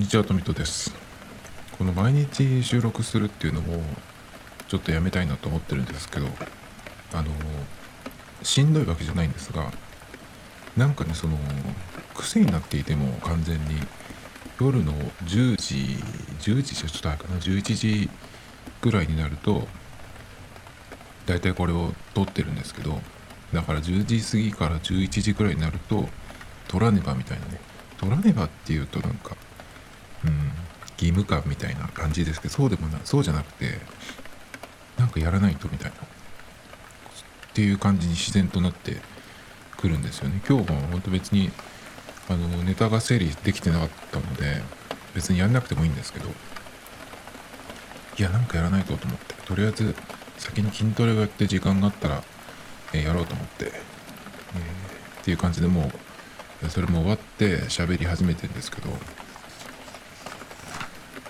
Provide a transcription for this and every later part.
にちはトミトです。この毎日収録するっていうのもちょっとやめたいなと思ってるんですけどあのしんどいわけじゃないんですがなんかねその癖になっていても完全に。夜の10時10時じゃちょっと早いかな11時ぐらいになると大体これを撮ってるんですけどだから10時過ぎから11時ぐらいになると撮らねばみたいなね。取らねばっていうとなんか、義務感みたいな感じですけど、そうでもない、そうじゃなくて、なんかやらないとみたいな、っていう感じに自然となってくるんですよね。今日も本当別に、あの、ネタが整理できてなかったので、別にやんなくてもいいんですけど、いや、なんかやらないとと思って、とりあえず先に筋トレをやって時間があったら、えー、やろうと思って、えー、っていう感じでもう、それも終わって喋り始めてんですけど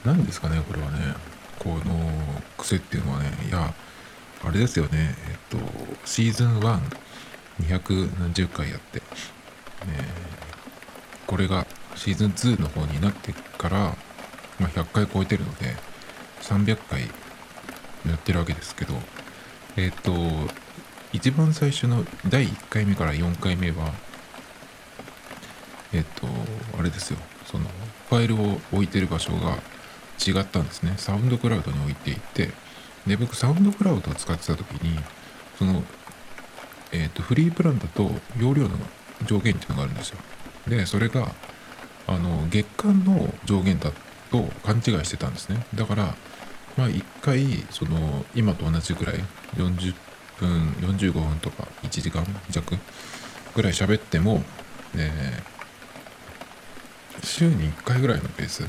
何ですかねこれはね。この癖っていうのはね。いやあれですよね。えっとシーズン1200回やって、えこれがシーズン2の方になってから、まあ、100回超えてるので300回やってるわけですけど。えっと一番最初の第1回目から4回目はえっと、あれですよ、その、ファイルを置いてる場所が違ったんですね。サウンドクラウドに置いていて、で、僕、サウンドクラウドを使ってた時に、その、えっと、フリープランだと容量の上限っていうのがあるんですよ。で、それが、あの、月間の上限だと勘違いしてたんですね。だから、まあ、1回、その、今と同じぐらい、40分、45分とか1時間弱ぐらい喋っても、えー週に1回ぐらいのペース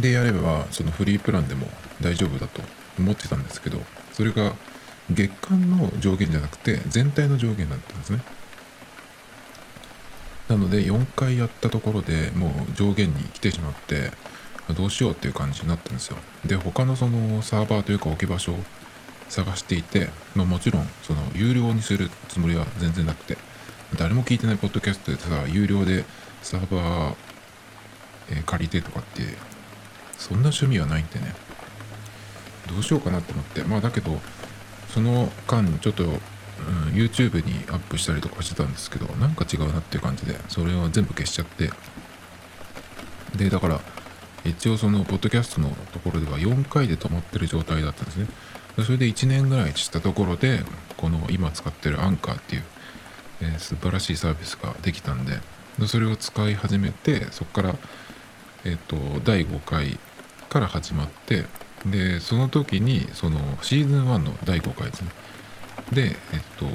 でやればそのフリープランでも大丈夫だと思ってたんですけどそれが月間の上限じゃなくて全体の上限だったんですね。なので4回やったところでもう上限に来てしまってどうしようっていう感じになったんですよ。で他のそのサーバーというか置き場所を探していて、まあ、もちろんその有料にするつもりは全然なくて誰も聞いてないポッドキャストでさ有料でサーバー、えー、借りてとかってそんな趣味はないんでね。どうしようかなって思って。まあだけどその間ちょっと、うん、YouTube にアップしたりとかしてたんですけどなんか違うなっていう感じでそれは全部消しちゃって。でだから一応そのポッドキャストのところでは4回で止まってる状態だったんですね。それで1年ぐらいしたところでこの今使ってるアンカーっていう、えー、素晴らしいサービスができたんでそれを使い始めてそこから、えっ、と第5回から始まってでその時にそのシーズン1の第5回ですね。でえっ、と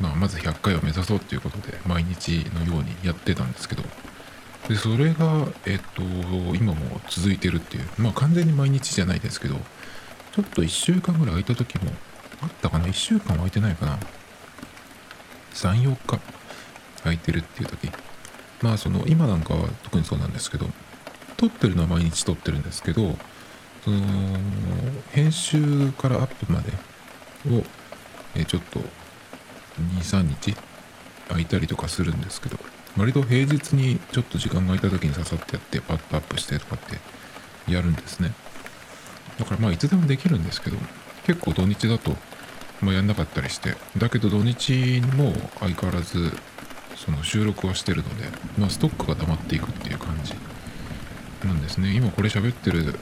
まあ、まず100回を目指そうっていうことで毎日のようにやってたんですけど。でそれがえっ、と今も続いてるっていうまあ完全に毎日じゃないですけどちょっと1週間ぐらい空いた時もあったかな？1週間空いてないかな？34日空いてるっていう時。まあその今なんかは特にそうなんですけど撮ってるのは毎日撮ってるんですけどその編集からアップまでをえちょっと23日空いたりとかするんですけど割と平日にちょっと時間が空いた時に刺さってやってパッとアップしてとかってやるんですね。だからまあいつでもできるんですけど結構土日だとまあ、やんなかったりしてだけど土日も相変わらずその収録はしてるので、まあ、ストックが溜まっていくっていう感じ。なんですね。今これ喋ってる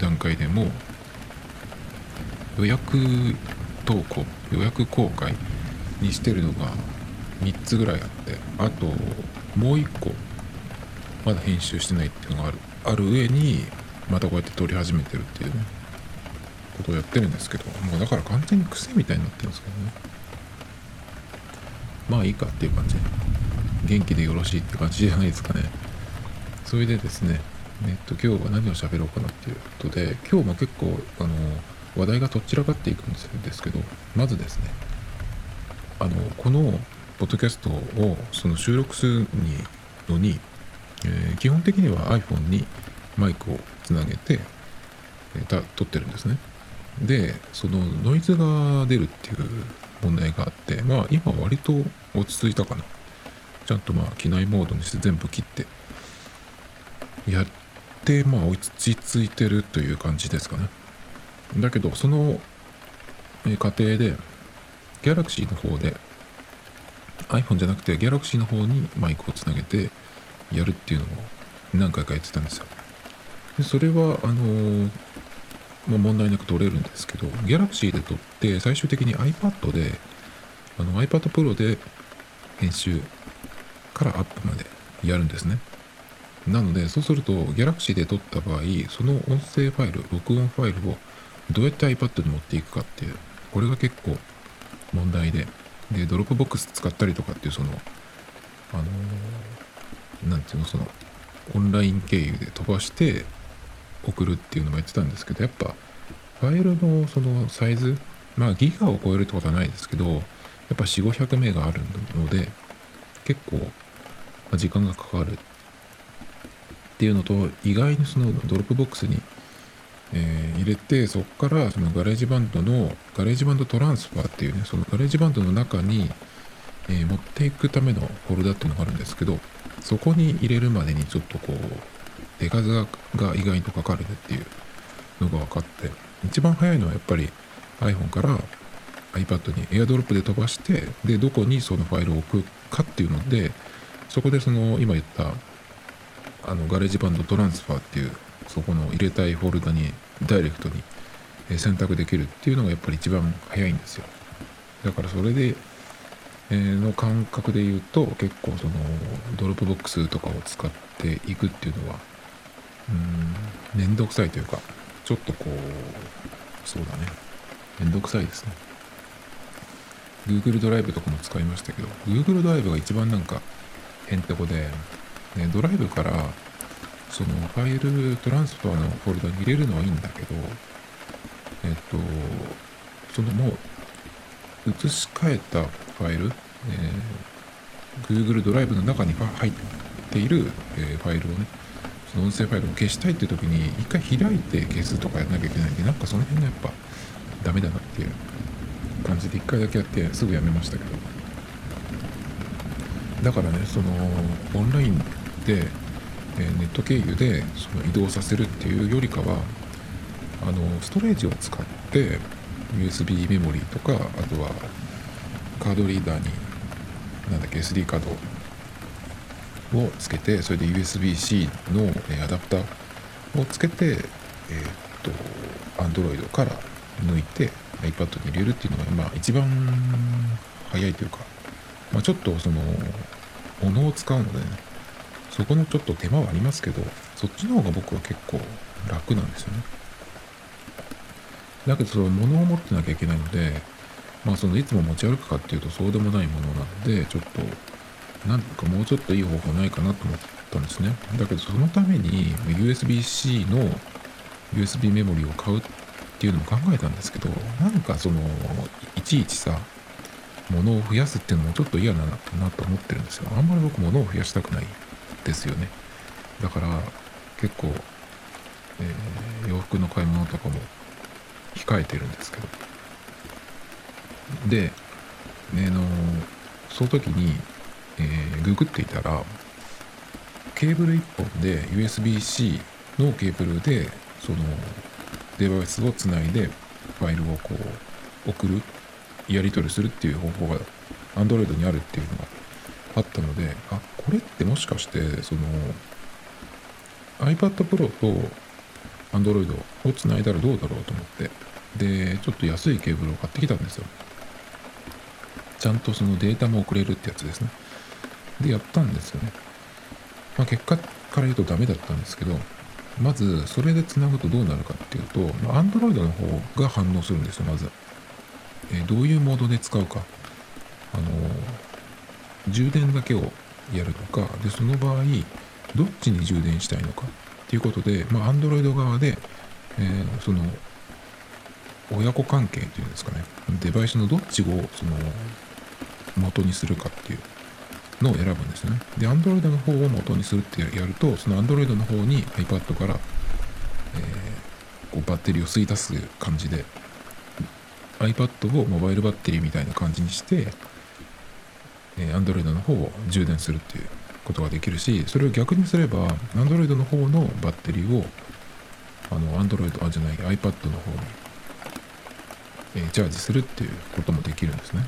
段階でも予約投稿予約公開にしてるのが3つぐらいあってあともう1個まだ編集してないっていうのがある。ある上にまたこうやって撮り始めてるっていうねことをやってるんですけどもうだから完全に癖みたいになってるんですけどね。まあいいかっていう感じ。元気でよろしいって感じじゃないですかね。それでですねえっと今日は何を喋ろうかなっていうことで今日も結構あの話題がとっちらかっていくんですけどまずですねあのこのポッドキャストをその収録するのに、えー、基本的には iPhone にマイクをつなげて、えー、撮ってるんですね。でそのノイズが出るっていう問題があってまあ今割と落ち着いたかな。ちゃんとまあ機内モードにして全部切ってやってまあ落ち着いてるという感じですかね。だけどその過程で Galaxy の方で iPhone じゃなくて Galaxy の方にマイクをつなげてやるっていうのを何回かやってたんですよ。でそれはあのー、まあ、問題なく撮れるんですけど Galaxy で撮って最終的に iPad であの iPad Pro で編集からアップまでやるんですね。なのでそうすると Galaxy で撮った場合その音声ファイル録音ファイルをどうやって iPad に持っていくかっていうこれが結構問題で。で Dropbox 使ったりとかっていうそのあの何ていうのそのオンライン経由で飛ばして送るっていうのもやってたんですけどやっぱファイルのそのサイズまあギガを超えるってことはないですけどやっぱ4 5 0 0メガあるので結構時間がかかるっていうのと意外にその Dropbox に、えー、入れてそこからその GarageBand の GarageBand トランスファーっていうねその GarageBand の中に、えー、持っていくためのフォルダっていうのがあるんですけどそこに入れるまでにちょっとこう手数が意外とかかるねっていうのが分かって一番早いのはやっぱり iPhone から iPad に AirDrop で飛ばしてでどこにそのファイルを置くかっていうのでそこでその今言ったあの GarageBand トランスファーっていうそこの入れたいフォルダにダイレクトに選択できるっていうのがやっぱり一番早いんですよ。だからそれで、えの感覚で言うと結構そのDropbox とかを使っていくっていうのはうんめんどくさいというかちょっとこうそうだね。めんどくさいですね。Google ドライブとかも使いましたけど Google ドライブが一番なんかへんてこでね、ドライブからそのファイルトランスファーのフォルダに入れるのはいいんだけど、えっと、そのもう移し替えたファイル、えー、Google ドライブの中に入っている、え、ファイルをね、その音声ファイルを消したいって時に一回開いて消すとかやんなきゃいけないんで、なんかその辺がやっぱダメだなっていう感じで一回だけやってすぐやめましたけど。だからね、そのオンラインで、えネット経由でその移動させるっていうよりかはあのストレージを使って USB メモリーとかあとはカードリーダーになんだっけ SD カードをつけてそれで USB-C のアダプターをつけてえー、っと Android から抜いて iPad に入れるっていうのがまあ一番早いというか、まあ、ちょっとその物を使うのでね。そこのちょっと手間はありますけど、そっちの方が僕は結構楽なんですよね。だけどその物を持ってなきゃいけないので、まあそのいつも持ち歩くかっていうとそうでもないものなので、ちょっと、なんかもうちょっといい方法ないかなと思ったんですね。だけどそのために USB-C の USB メモリを買うっていうのも考えたんですけど、なんかその、いちいちさ、物を増やすっていうのもちょっと嫌だなと思ってるんですよ。あんまり僕物を増やしたくないですよね。だから結構、えー、洋服の買い物とかも控えてるんですけど。で、ね、のその時に、えー、ググっていたらケーブル1本で USB-C のケーブルでそのデバイスをつないでファイルをこう送るやり取りするっていう方法が Android にあるっていうのがあったのであこれってもしかしてその iPad Pro と Android をつないだらどうだろうと思ってでちょっと安いケーブルを買ってきたんですよ。ちゃんとそのデータも送れるってやつですね。でやったんですよね。まあ結果から言うとダメだったんですけどまずそれでつなぐとどうなるかっていうと、Android の方が反応するんですよまず、え、どういうモードで使うか。あの充電だけをやるのかでその場合どっちに充電したいのかっていうことで、まあ、Android 側で、えー、その親子関係っていうんですかねデバイスのどっちをその元にするかっていうのを選ぶんですね。で Android の方を元にするってやるとその Android の方に iPad から、えー、こうバッテリーを吸い出す感じで iPad をモバイルバッテリーみたいな感じにして、Android の方を充電するっていうことができるしそれを逆にすれば Android の方のバッテリーをあの Android あじゃない iPad の方に、え、チャージするっていうこともできるんですね。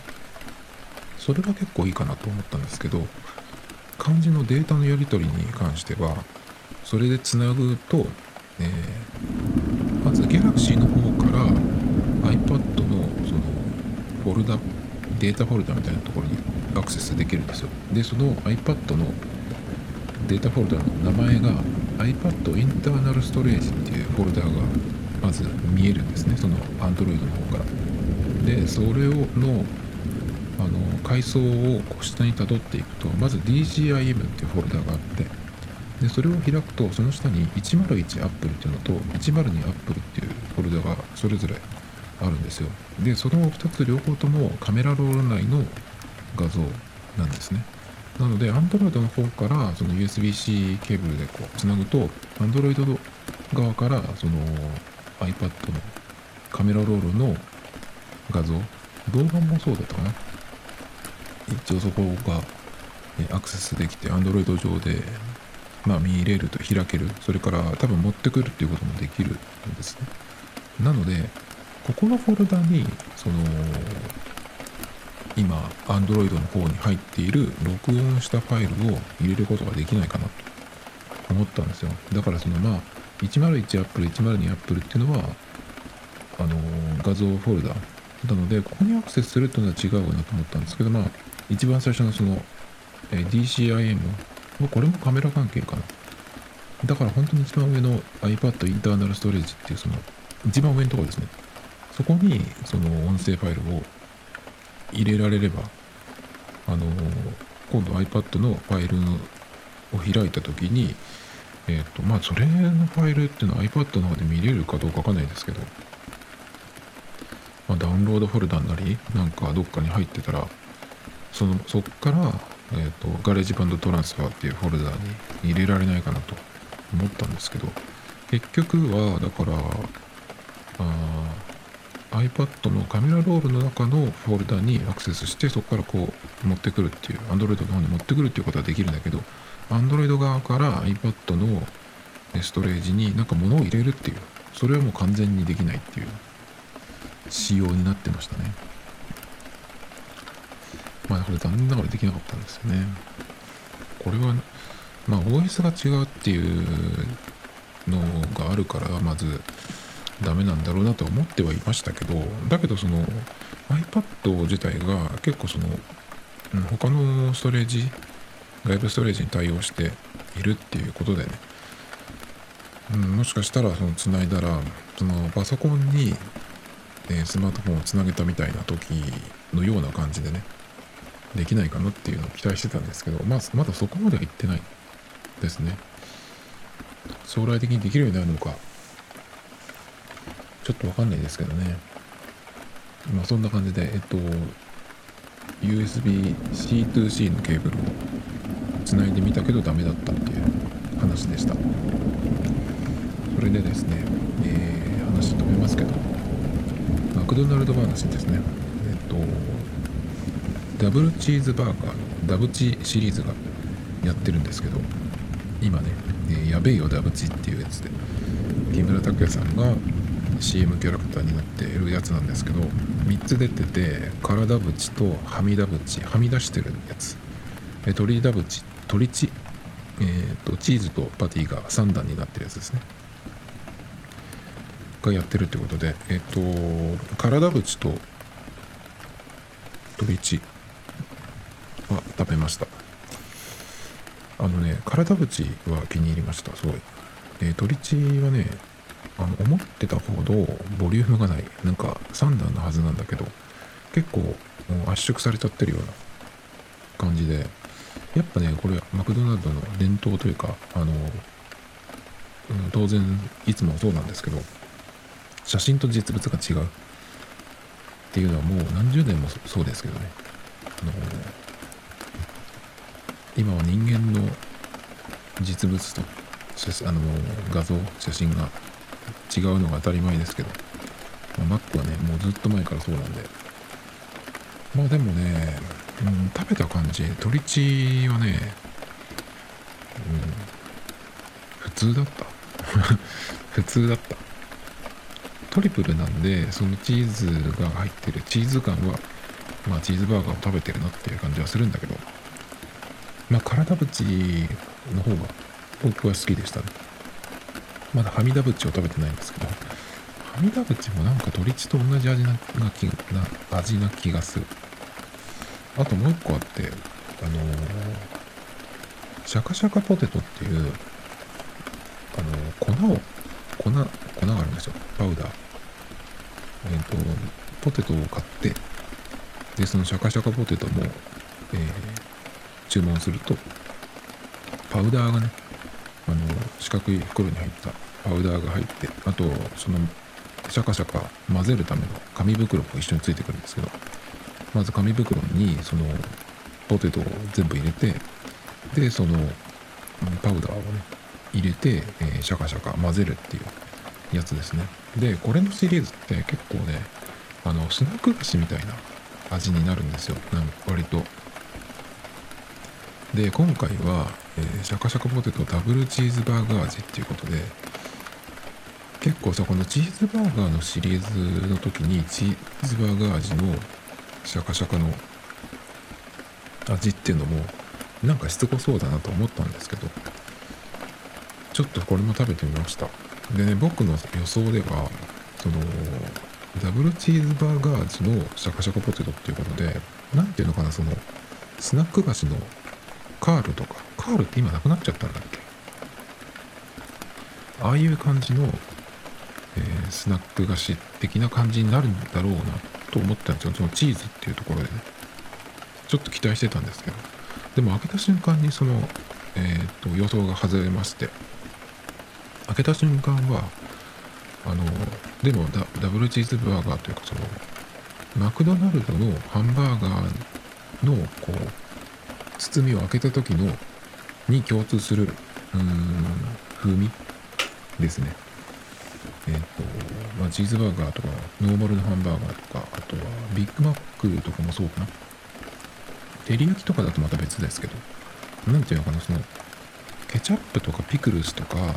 それが結構いいかなと思ったんですけど漢字のデータのやり取りに関してはそれでつなぐと、えー、まず Galaxy の方から iPad のそのフォルダデータフォルダみたいなところにアクセスできるんですよ。でその iPad のデータフォルダの名前が iPad インターナルストレージっていうフォルダがまず見えるんですね。その Android の方から。でそれをのあの階層を下にたどっていくとまず DGIM っていうフォルダがあってでそれを開くとその下に 101Apple っていうのと 102Apple っていうフォルダがそれぞれあるんですよ。でその2つ両方ともカメラロール内の画像なんですね。なので Android の方からその USB-C ケーブルでこうつなぐと Android 側からその iPad のカメラロールの画像動画もそうだったかな。一応そこがアクセスできて Android 上でまあ見れると開ける。それから多分持ってくるっていうこともできるんですね。なのでここのフォルダにその今 Android の方に入っている録音したファイルを入れることができないかなと。思ったんですよ。だからそのまあ 101Apple、102Apple っていうのはあの画像フォルダ。なのでここにアクセスするっていうのは違うなと思ったんですけどまあ一番最初のその、え DCIM これもカメラ関係かな。だから本当に一番上の iPad インターナルストレージっていうその一番上のところですね。そこにその音声ファイルを入れられればあの今度 iPad のファイルを開いた時にえっ、ー、とまあそれのファイルっていうのは iPad の方で見れるかどうかわかんないですけど、まあ、ダウンロードフォルダになりなんかどっかに入ってたらそのそっから、えーと、 GarageBand トランスファーっていうフォルダに入れられないかなと思ったんですけど結局はだからあ iPad のカメラロールの中のフォルダにアクセスしてそこからこう持ってくるっていう Android の方に持ってくるっていうことはできるんだけど Android 側から iPad のストレージになんか物を入れるっていうそれはもう完全にできないっていう仕様になってましたね。まあこれ残念ながらできなかったんですよね。これはまあ OS が違うっていうのがあるからまずダメなんだろうなと思ってはいましたけどだけどその iPad 自体が結構その他のストレージ外部ストレージに対応しているっていうことでね、うん、もしかしたらその繋いだらそのパソコンに、えスマートフォンをつなげたみたいな時のような感じでねできないかなっていうのを期待してたんですけど、まあ、まだそこまでは行ってないですね。将来的にできるようになるのかちょっとわかんないですけどね。まあそんな感じで、えっと、USB-C2C のケーブルをつないでみたけどダメだったっていう話でした。それでですね、えー、話止めますけど、マクドナルド話ですね。えっと、ダブルチーズバーガーのダブチシリーズがやってるんですけど、今ね、えー、やべえよダブチっていうやつで、木村拓哉さんが CM キャラクターになっているやつなんですけど3つ出てて体縁とはみ出縁はみ出してるやつ。鳥ダ縁鳥チえーと、チーズとパティが3段になってるやつですね。がやってるってことでえっ、ー、と体縁と鳥チは食べました。あのね体縁は気に入りました。すごい、えー、鳥チはねあの思ってたほどボリュームがない。なんか3段のはずなんだけど結構圧縮されちゃってるような感じで。やっぱねこれマクドナルドの伝統というかあの、うん、当然いつもそうなんですけど写真と実物が違う。っていうのはもう何十年もそうですけどね。あの今は人間の実物とあの画像写真が違うのが当たり前ですけど、まあ、Mac はね、もうずっと前からそうなんで。まあでもね、うん、食べた感じ鶏血はね、うん、普通だった。普通だった。トリプルなんでそのチーズが入ってるチーズ感はまあチーズバーガーを食べてるなっていう感じはするんだけど。まあ体縁の方が僕は好きでしたね。まだはみだぶちを食べてないんですけどはみだぶちもなんか鶏血と同じ味なな気な味な気がする。あともう一個あってあのーシャカシャカポテトっていうあのー粉を粉粉があるんですよ。パウダー。えっ、とポテトを買ってでそのシャカシャカポテトも、え注文するとパウダーがねあの四角い袋に入ったパウダーが入ってあとそのシャカシャカ混ぜるための紙袋も一緒についてくるんですけどまず紙袋にそのポテトを全部入れてでそのパウダーをね入れて、えーシャカシャカ混ぜるっていうやつですね。でこれのシリーズって結構ねあのスナック菓子みたいな味になるんですよ。なん割と。で今回は、えーシャカシャカポテトダブルチーズバーガー味っていうことで結構さこのチーズバーガーのシリーズの時にチーズバーガー味のシャカシャカの味っていうのもなんかしつこそうだなと思ったんですけどちょっとこれも食べてみました。でね僕の予想ではそのダブルチーズバーガー味のシャカシャカポテトっていうことで何ていうのかなそのスナック菓子のカールとかカールって今なくなっちゃったんだっけ？ああいう感じの、えスナック菓子的な感じになるんだろうなと思ったんですよ。そのチーズっていうところでね。ちょっと期待してたんですけど。でも開けた瞬間にその、えー、と予想が外れまして。開けた瞬間はあのでもダダブルチーズバーガーというかそのマクドナルドのハンバーガーのこう包みを開けた時のに共通するうーん風味ですね。えっ、とまあチーズバーガーとかノーマルのハンバーガーとかあとはビッグマックとかもそうかな。照り焼きとかだとまた別ですけどなんていうのかなそのケチャップとかピクルスとかが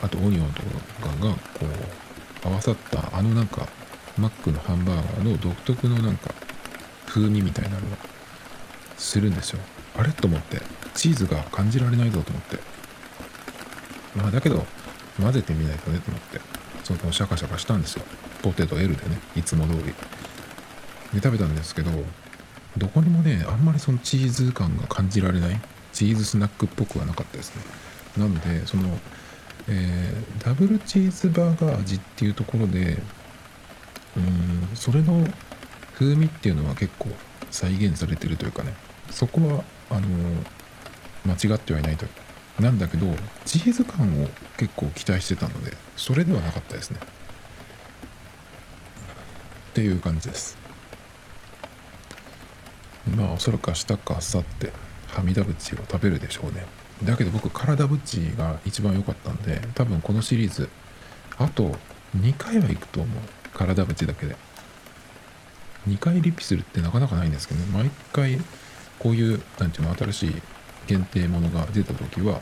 あとオニオンとかがこう合わさったあのなんかマックのハンバーガーの独特のなんか風味みたいなのがするんですよ。あれと思ってチーズが感じられないぞと思って。まあだけど混ぜてみないとねと思って。そのシャカシャカしたんですよ。ポテト L でね。いつも通り。で食べたんですけどどこにもねあんまりそのチーズ感が感じられない。チーズスナックっぽくはなかったですね。なのでその、えーダブルチーズバーガー味っていうところでうんそれの風味っていうのは結構再現されてるというかね。そこはあの間違ってはいないとなんだけどチーズ感を結構期待してたのでそれではなかったですね。っていう感じです。まあおそらく明日か明後日はみだぶちを食べるでしょうね。だけど僕体ぶちが一番良かったんで多分このシリーズあと2回は行くと思う。体ぶちだけで。2回リピするってなかなかないんですけどね。毎回こういうなんていうの新しい限定ものが出た時は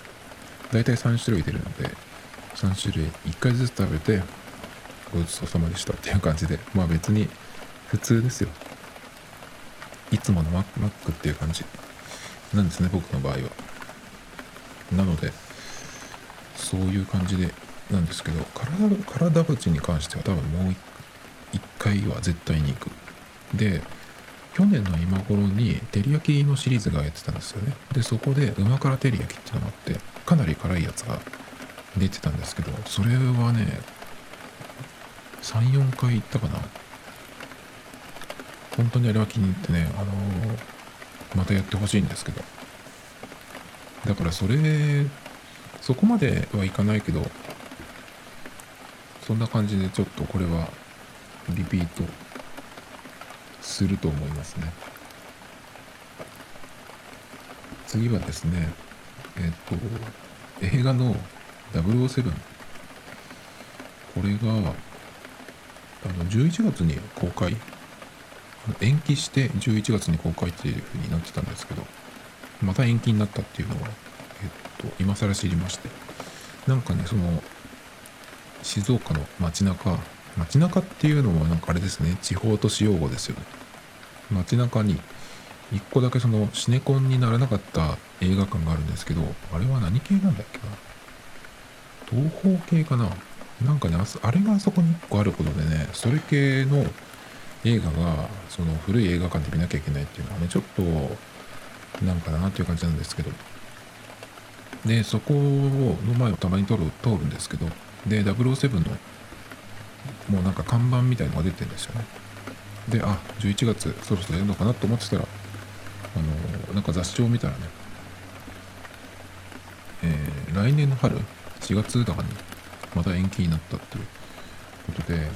大体3種類出るので3種類1回ずつ食べてごちそうさまでしたっていう感じでまあ別に普通ですよ。いつものマックっていう感じ。なんですね僕の場合は。なのでそういう感じでなんですけど体体ぶちに関しては多分もう1回は絶対に行く。で去年の今頃に照り焼きのシリーズがやってたんですよね。でそこで旨辛照り焼きっていうのがあってかなり辛いやつが出てたんですけどそれはね34回行ったかな。本当にあれは気に入ってねあのーまたやってほしいんですけど。だからそれそこまではいかないけどそんな感じでちょっとこれはリピートすると思いますね。次はですねえっ、と映画の007これがあの11月に公開。延期して11月に公開っていう風になってたんですけどまた延期になったっていうのは、えっと、今更知りまして。なんかねその静岡の街中街中っていうのはなんかあれですね地方都市用語ですよね。街中に一個だけそのシネコンにならなかった映画館があるんですけどあれは何系なんだっけな？東方系かな？なんかねあれがあそこに1個あることでねそれ系の映画がその古い映画館で見なきゃいけないっていうのはねちょっとなんかなっていう感じなんですけど。でそこの前をたまに通る通るんですけど。で007のもうなんか看板みたいのが出てるんですよね。であ11月そろそろやるのかなと思ってたらあのなんか雑誌を見たらねえー、来年の春4月だかにまた延期になったっていうことで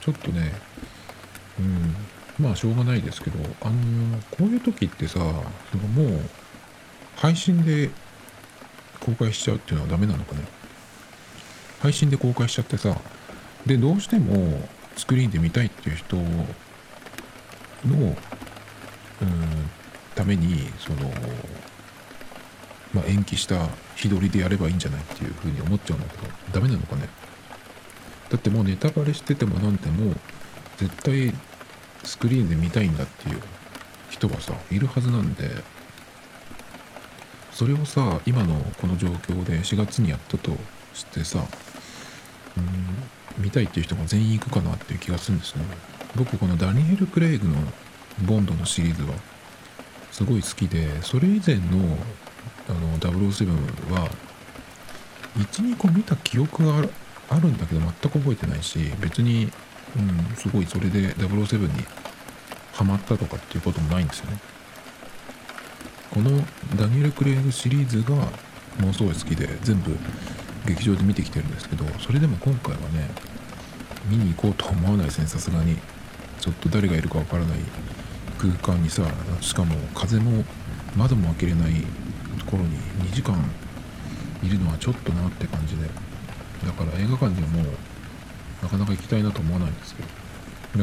ちょっとねうんまあしょうがないですけどあのこういう時ってさそのもう配信で公開しちゃうっていうのはダメなのかね？配信で公開しちゃってさでどうしてもスクリーンで見たいっていう人のうんためにそのまあ、延期した日取りでやればいいんじゃないっていうふうに思っちゃうんだけどダメなのかね。だってもうネタバレしててもなんても絶対スクリーンで見たいんだっていう人はさいるはずなんでそれをさ今のこの状況で4月にやったとしてさうん見たいっていう人が全員行くかなっていう気がするんですね。僕このダニエル・クレイグのボンドのシリーズはすごい好きでそれ以前のあの007は12個見た記憶があるんだけど全く覚えてないし別に、うん、すごいそれで007にハマったとかっていうこともないんですよね。このダニエル・クレイグシリーズがものすごい好きで全部劇場で見てきてるんですけどそれでも今回はね見に行こうとは思わないですねさすがに。ちょっと誰がいるかわからない。空間にさしかも風も窓も開けれない。ところに2時間いるのはちょっとなって感じで。だから映画館にはもなかなか行きたいなと思わないんですけど。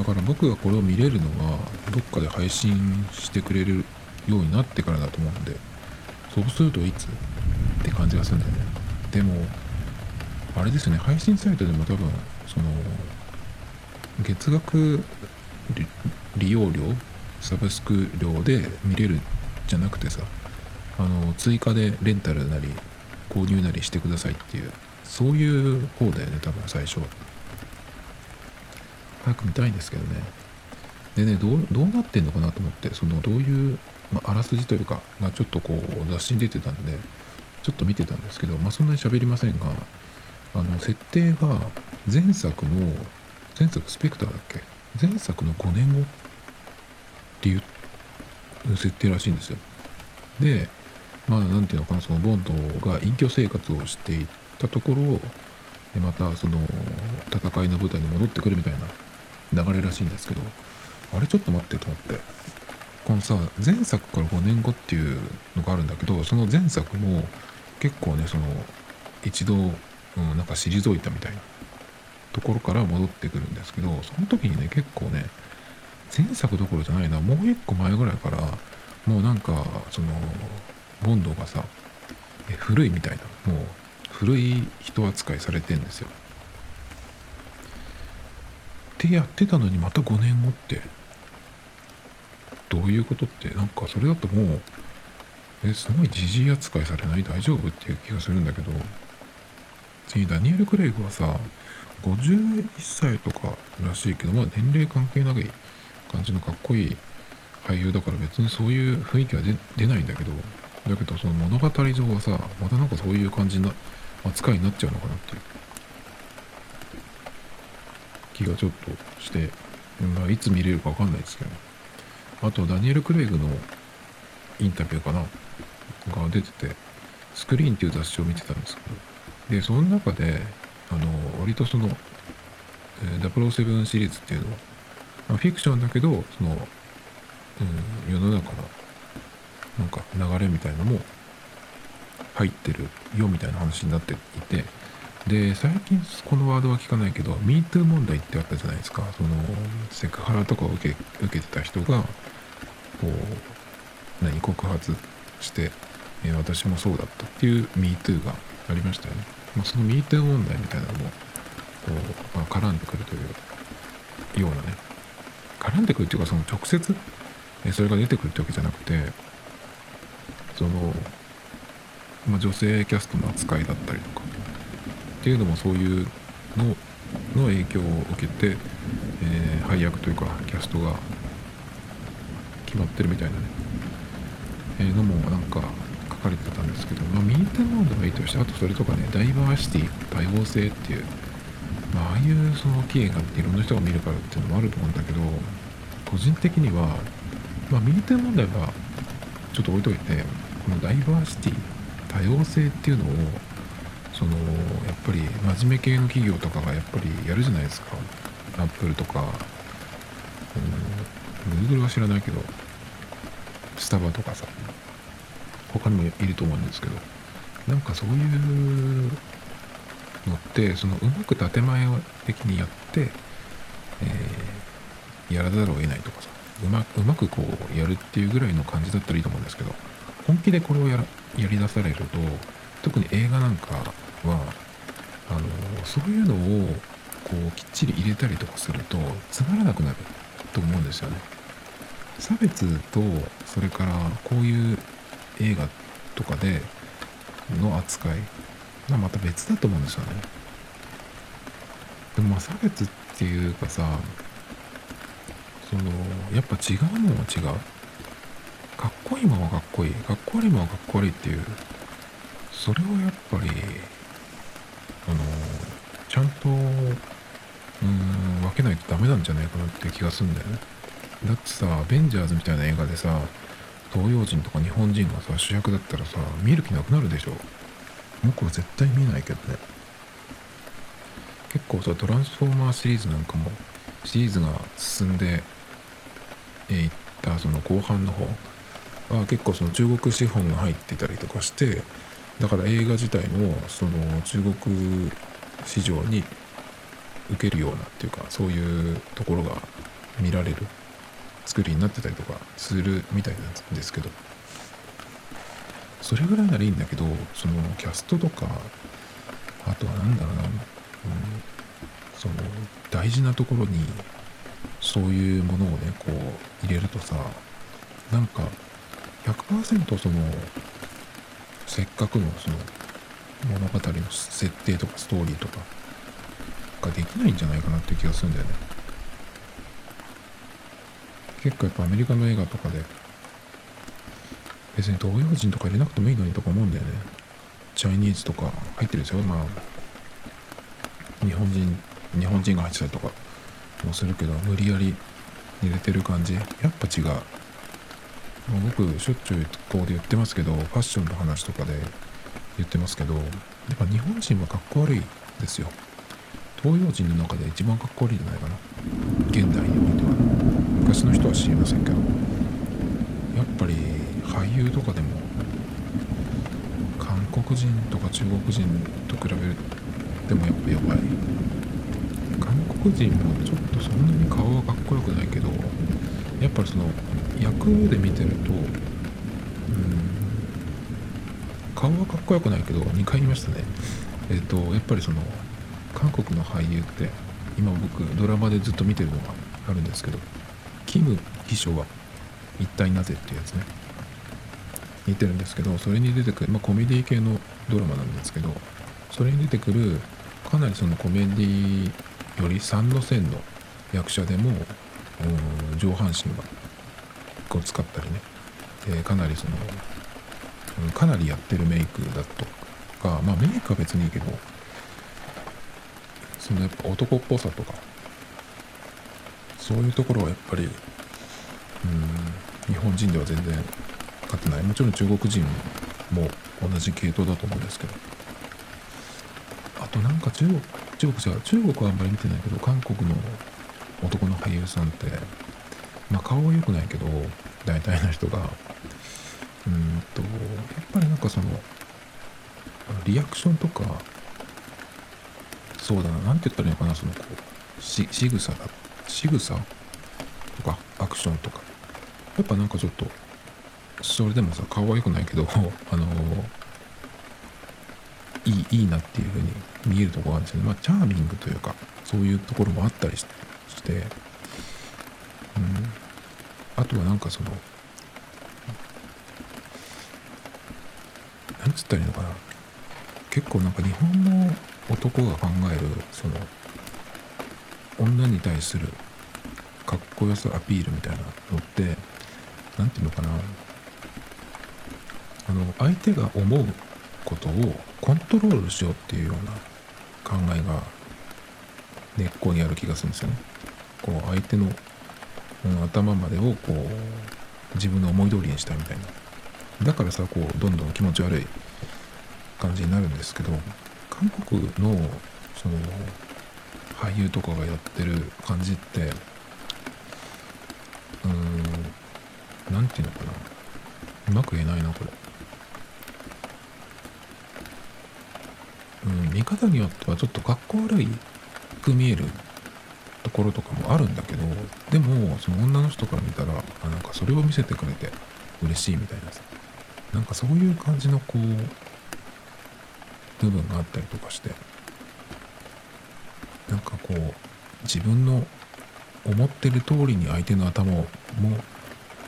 だから僕がこれを見れるのはどっかで配信してくれるようになってからだと思うんで。そうするといつ？って感じがするんだよね。でもあれですよね。配信サイトでも多分その月額利用料サブスク料で見れるじゃなくてさあの追加でレンタルなり購入なりしてくださいっていうそういう方だよね多分最初。早く見たいんですけどね。でねどうどうなってんのかなと思ってそのどういう、まあ、らすじというかがちょっとこう雑誌に出てたんでちょっと見てたんですけどまあそんなに喋りませんがあの設定が前作の前作スペクターだっけ？前作の5年後？っていう設定らしいんですよ。でまあ何ていうのかな？そのボンドが隠居生活をしていったところまたその戦いの舞台に戻ってくるみたいな流れらしいんですけどあれちょっと待ってと思って。このさ前作から5年後っていうのがあるんだけどその前作も結構ねその一度、うん、なんか退いたみたいなところから戻ってくるんですけどその時にね結構ね前作どころじゃないなもう一個前ぐらいからもうなんかそのボンドがさ古いみたいなもう古い人扱いされてんですよ。ってやってたのにまた5年後ってどういうことってなんかそれだともうえすごいじじい扱いされない？大丈夫？っていう気がするんだけど次ダニエル・クレイグはさ51歳とからしいけどまあ年齢関係ない感じのかっこいい俳優だから別にそういう雰囲気は出ないんだけどだけどその物語上はさまたなんかそういう感じな扱いになっちゃうのかなっていう。気がちょっとして、まあ、いつ見れるかわかんないですけどあとダニエル・クレイグのインタビューかな。が出ててスクリーンっていう雑誌を見てたんですけど。でその中であの割とその、えー、007シリーズっていうのは、まあ、フィクションだけどその、うん、世の中のなんか流れみたいのも入ってるよみたいな話になっていてで最近このワードは聞かないけど MeToo 問題ってあったじゃないですか。そのセクハラとかを受け受けてた人がこう何告発して、えー、私もそうだったっていう MeToo がありましたよね、まあ、その MeToo 問題みたいなのもこう、まあ、絡んでくるというようなね。絡んでくるっていうかその直接それが出てくるってわけじゃなくてその、まあ、女性キャストの扱いだったりとかっていうのもそういうのの影響を受けて、えー、配役というかキャストが決まってるみたいなね、えー、のもなんかかれてたんですけど、まあ、ミーテンモードがいいとしてあとそれとかねダイバーシティ多様性っていう、まあ、ああいうその期限があっていろんな人が見るからっていうのもあると思うんだけど個人的には、まあ、ミーテン問題はちょっと置いといてこのダイバーシティ多様性っていうのをそのやっぱり真面目系の企業とかがやっぱりやるじゃないですか。アップルとか、うん、Google は知らないけどスタバとかさ。他にもいると思うんですけどなんかそういうのってそのうまく建前的にやって、えー、やらざるを得ないとかさうまうまくこうやるっていうぐらいの感じだったらいいと思うんですけど本気でこれをややりだされると特に映画なんかはあのそういうのをこうきっちり入れたりとかするとつまらなくなると思うんですよね。差別とそれからこういう映画とかでの扱いがまた別だと思うんですよね。でもまあ差別っていうかさそのやっぱ違うもんは違う。かっこいいもんはかっこいい。かっこ悪いもんはかっこ悪いっていうそれをやっぱりあのちゃんとうん分けないとダメなんじゃないかなって気がするんだよねだってさアベンジャーズみたいな映画でさ東洋人とか日本人がさ主役だったらさ見る気なくなるでしょ。僕は絶対見ないけどね。結構さトランスフォーマーシリーズなんかもシリーズが進んでいったその後半の方。は結構その中国資本が入ってたりとかしてだから映画自体もその中国市場に受けるようなっていうかそういうところが見られる。作りになってたりとかするみたいなんですけどそれぐらいならいいんだけどそのキャストとかあとは何だろうな、うん、その大事なところにそういうものをねこう入れるとさなんか100%そのせっかくのその物語の設定とかストーリーとかができないんじゃないかなっていう気がするんだよね。結構やっぱアメリカの映画とかで別に東洋人とか入れなくてもいいのにとか思うんだよね。チャイニーズとか入ってるんですよ。まあ日本人日本人が入ってたりとかもするけど無理やり入れてる感じ。やっぱ違う。僕しょっちゅうこうで言ってますけどファッションの話とかで言ってますけどやっぱ日本人はかっこ悪いですよ。東洋人の中で一番かっこ悪いんじゃないかな。現代においては。昔の人は知りませんけどやっぱり俳優とかでも韓国人とか中国人と比べてもやっぱやばい。韓国人もちょっとそんなに顔はかっこよくないけどやっぱりその役で見てるとうん顔はかっこよくないけど2回言いましたね。えっ、とやっぱりその韓国の俳優って今僕ドラマでずっと見てるのがあるんですけどキム秘書は一体なぜっていうやつね。似てるんですけどそれに出てくる、まあ、コメディ系のドラマなんですけどそれに出てくるかなりそのコメディより3の線の役者でも上半身がを使ったりね、えー、かなりその、かなりやってるメイクだとかまあメイクは別にいいけどそのやっぱ男っぽさとかそういうところはやっぱりうん日本人では全然勝てない。もちろん中国人も同じ系統だと思うんですけど。あとなんか中国中国じゃ中国はあんまり見てないけど韓国の男の俳優さんってまあ顔は良くないけど大体の人がうんとやっぱりなんかそのリアクションとかそうだな。何て言ったらいいのかな。そのこうし仕草だ仕草とかアクションとか。やっぱなんかちょっとそれでもさ顔は良くないけど あのいいいいなっていう風に見えるとこがあるんですよね。まあチャーミングというかそういうところもあったりしてうん。あとはなんかそのなんつったらいいのかな。結構なんか日本の男が考えるその女に対するかっこよさアピールみたいなのって何て言うのかなあの相手が思うことをコントロールしようっていうような考えが根っこにある気がするんですよね。こう相手の、うん、頭までをこう自分の思い通りにしたみたいな。だからさこうどんどん気持ち悪い感じになるんですけど韓国のその俳優とかがやってる感じってうーん何て言うのかな。うまく言えないなこれ。うん見方によってはちょっとかっこ悪いく見えるところとかもあるんだけどでもその女の人から見たらあなんかそれを見せてくれて嬉しいみたいなさ。なんかそういう感じのこう部分があったりとかして。こう自分の思ってる通りに相手の頭も、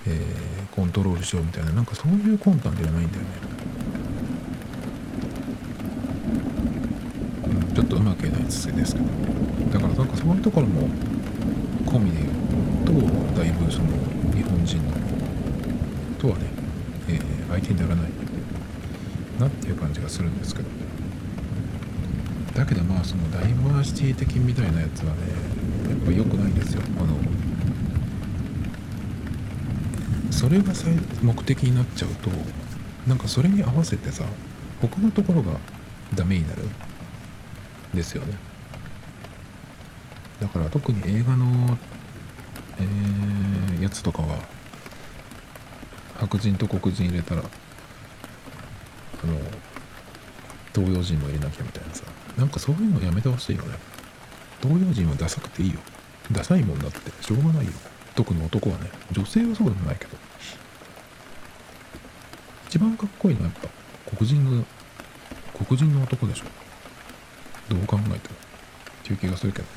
えー、コントロールしようみたいななんかそういう魂胆ではないんだよね、うん、ちょっとうまく言えないですけど。だからなんかそういうところも込みで言うとだいぶその日本人のとはね、えー、相手にならないなっていう感じがするんですけど。だけどまあそのダイバーシティ的みたいなやつはねやっぱ良くないんですよ。あのそれが目的になっちゃうとなんかそれに合わせてさ他のところがダメになるですよね。だから特に映画の、えー、やつとかは白人と黒人入れたらあの東洋人も入れなきゃみたいなさ。なんかそういうのやめてほしいよね。東洋人はダサくていいよ。ダサいもんだって。しょうがないよ。特に男はね。女性はそうでもないけど。一番かっこいいのはやっぱ黒人の黒人の男でしょ。どう考えても。っていう気がするけどね。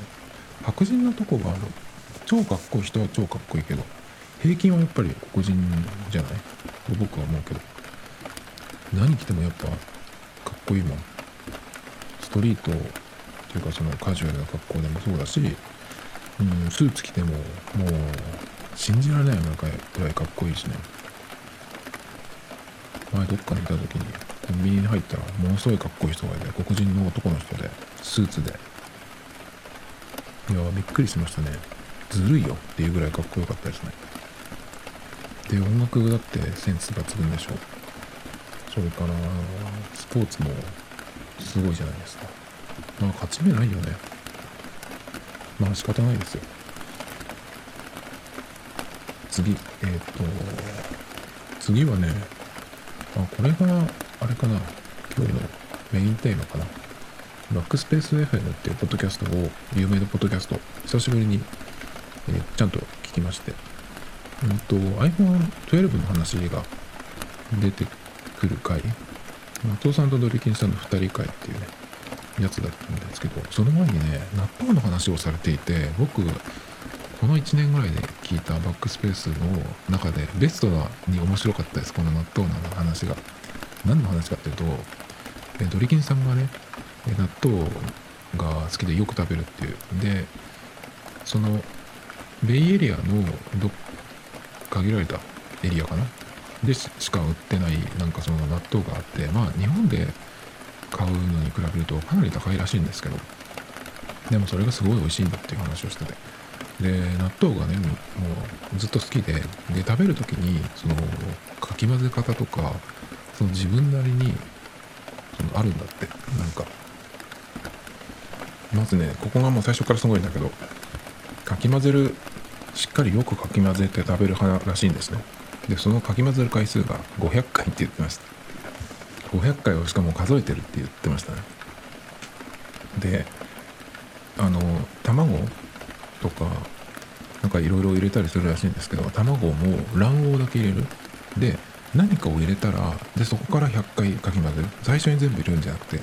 白人の男はあの超かっこいい人は超かっこいいけど平均はやっぱり黒人じゃない？と僕は思うけど。何着てもやっぱかっこいいもん。トリートっていうかそのカジュアルな格好でもそうだし、うん、スーツ着てももう信じられないようなぐらいかっこいいしね。前どっかにいた時にコンビニに入ったらものすごいかっこいい人がいて黒人の男の人でスーツで。いやびっくりしましたね。ずるいよっていうぐらいかっこよかったですね。で音楽だってセンス抜群でしょ。それからスポーツもすごいじゃないですか。まあ勝ち目ないよね。まあ仕方ないですよ。次、えっ、ー、と、次はね、あ、これが、あれかな、今日のメインテーマかな。バックスペース FM っていうポッドキャストを、有名なポッドキャスト、久しぶりに、えー、ちゃんと聞きまして、うんと、iPhone12 の話が出てくる回松尾さんとドリキンさんの2人会っていうねやつだったんですけどその前にね納豆の話をされていて僕この1年ぐらいで聞いたバックスペースの中でベストに面白かったですこの納豆の話が。何の話かっていうとドリキンさんがね納豆が好きでよく食べるっていう。でそのベイエリアのど限られたエリアかなでしか売ってないなんかその納豆があってまあ日本で買うのに比べるとかなり高いらしいんですけどでもそれがすごい美味しいんだっていう話をしてて。で納豆がねもうずっと好きでで食べる時にそのかき混ぜ方とかその自分なりにそのあるんだって。なんかまずねここがもう最初からすごいんだけどかき混ぜるしっかりよくかき混ぜて食べる派らしいんですね。でそのかき混ぜる回数が500回って言ってました。500回をしかも数えてるって言ってましたね。であの卵とかなんかいろいろ入れたりするらしいんですけど卵も卵黄だけ入れる。で何かを入れたらでそこから100回かき混ぜる。最初に全部入れるんじゃなくて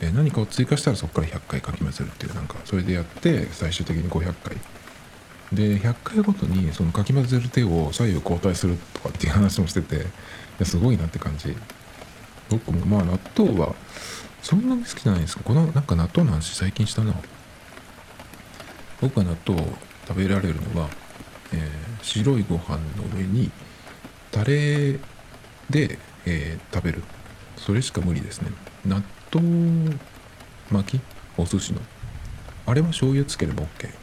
え何かを追加したらそこから100回かき混ぜるっていうなんかそれでやって最終的に500回。で100回ごとにそのかき混ぜる手を左右交代するとかっていう話もしてていやすごいなって感じ。僕もまあ納豆はそんなに好きじゃないんですかこのなんか納豆の話最近したな。僕が納豆を食べられるのは、えー、白いご飯の上にタレで、えー、食べる。それしか無理ですね。納豆巻き？お寿司の。あれは醤油つければ OK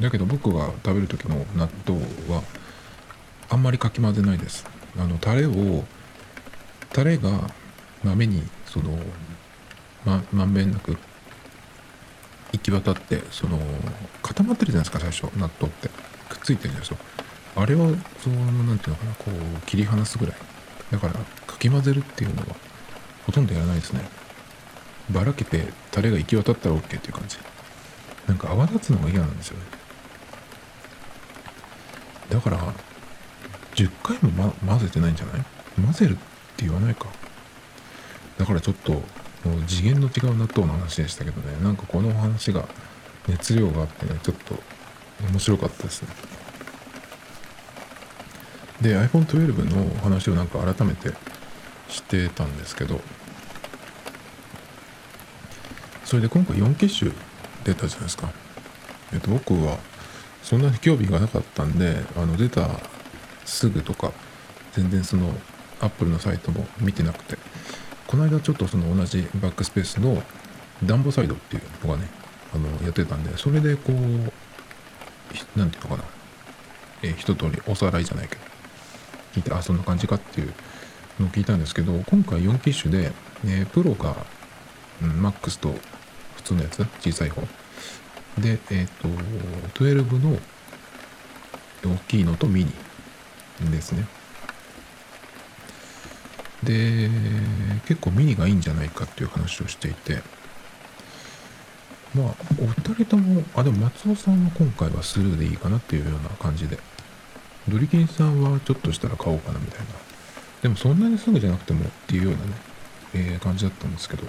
だけど僕が食べる時の納豆はあんまりかき混ぜないです。あのタレをタレが豆にそのままんべんなく行き渡ってその固まってるじゃないですか最初納豆って。くっついてるじゃないですか。あれをその何ていうのかなこう切り離すぐらい。だからかき混ぜるっていうのはほとんどやらないですね。ばらけてタレが行き渡ったら OK っていう感じ。なんか泡立つのが嫌なんですよね。だから10回も、ま、混ぜてないんじゃない？混ぜるって言わないか。だからちょっともう次元の違う納豆の話でしたけどね。なんかこの話が熱量があってねちょっと面白かったですね。で iPhone12 の話をなんか改めてしてたんですけどそれで今回4機種出たじゃないですか。えっと僕はそんなに興味がなかったんであの出たすぐとか全然そのアップルのサイトも見てなくてこの間ちょっとその同じバックスペースのダンボサイドっていうのがねあのやってたんでそれでこう何て言うのかなえー、一通りおさらいじゃないけど聞いてあそんな感じかっていうのを聞いたんですけど今回4機種で、えー、プロが、うん、マックスと普通のやつ小さい方でえっ、ー、と12の大きいのとミニですね。で結構ミニがいいんじゃないかっていう話をしていて。まあお二人ともあでも松尾さんは今回はスルーでいいかなっていうような感じで。ドリキンさんはちょっとしたら買おうかなみたいな。でもそんなにすぐじゃなくてもっていうようなね、えー、感じだったんですけど。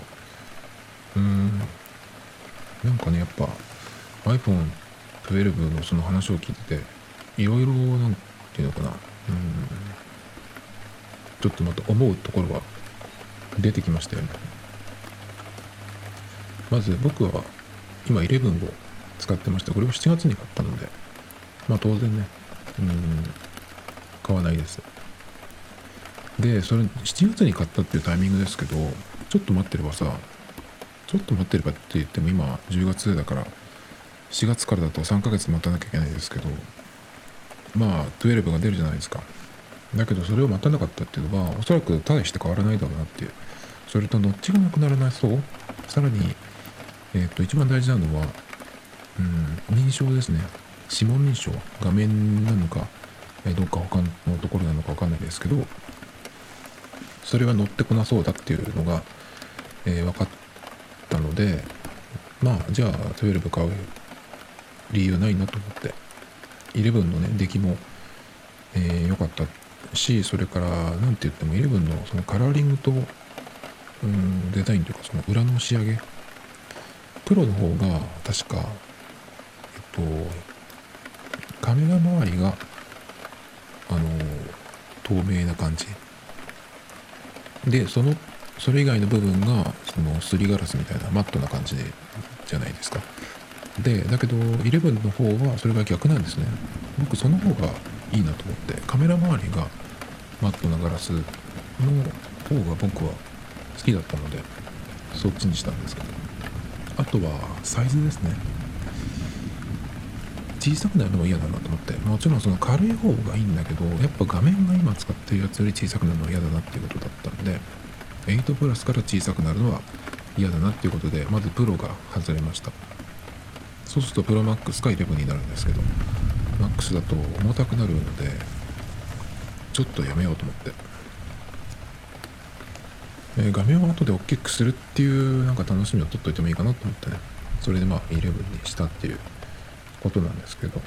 うーん。なんかねやっぱ iPhone12 のその話を聞いてていろいろなんていうのかな。うん。ちょっとまた思うところが出てきましたよね。まず僕は今11を使ってましてこれを7月に買ったのでまあ当然ねうん買わないです。でそれ7月に買ったっていうタイミングですけどちょっと待ってればさちょっと待ってればって言っても今10月だから4月からだと3ヶ月待たなきゃいけないですけどまあ12が出るじゃないですか。だけどそれを待たなかったっていうのはおそらく大して変わらないだろうなっていう。それとどっちがなくならないそう？さらにえっ、ー、と一番大事なのはうん認証ですね。指紋認証画面なのか、えどっか他のところなのか分かんないですけどそれは乗ってこなそうだっていうのが、えー、分かったのでまあじゃあ12買う理由ないなと思って。11のね出来も良、えー、かった。しそれから何て言っても11のそのカラーリングとうんデザインというかその裏の仕上げ。プロの方が確かえっとカメラ周りがあの透明な感じ。でそのそれ以外の部分がそのすりガラスみたいなマットな感じでじゃないですか。でだけど11の方はそれが逆なんですね。僕その方がいいなと思ってカメラ周りがマットなガラスの方が僕は好きだったのでそっちにしたんですけど。あとはサイズですね。小さくなるのも嫌だなと思って。もちろんその軽い方がいいんだけどやっぱ画面が今使ってるやつより小さくなるのは嫌だなっていうことだったんで8プラスから小さくなるのは嫌だなっていうことでまずプロが外れました。そうするとプロマックスか11になるんですけどマックスだと重たくなるのでちょっとやめようと思って、えー、画面を後で大きくするっていうなんか楽しみを取っといてもいいかなと思ってね。それでまあ11にしたっていうことなんですけど。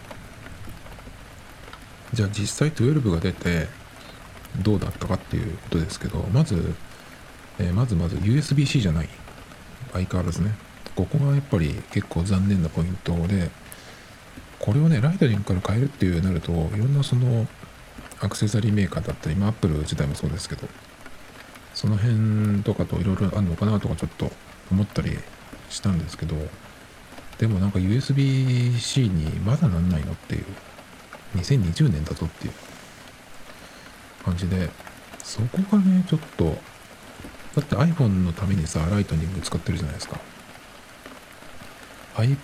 じゃあ実際12が出てどうだったかっていうことですけどまず、えー、まずまず USB-C じゃない。相変わらずね。ここがやっぱり結構残念なポイントでこれをね Lightning から変えるっていうなるといろんなそのアクセサリーメーカーだったり、まあ、アップル自体もそうですけどその辺とかといろいろあるのかなとかちょっと思ったりしたんですけどでもなんか USB-C にまだなんないのっていう2020年だぞっていう感じでそこがねちょっとだって iPhone のためにさ Lightning 使ってるじゃないですか。I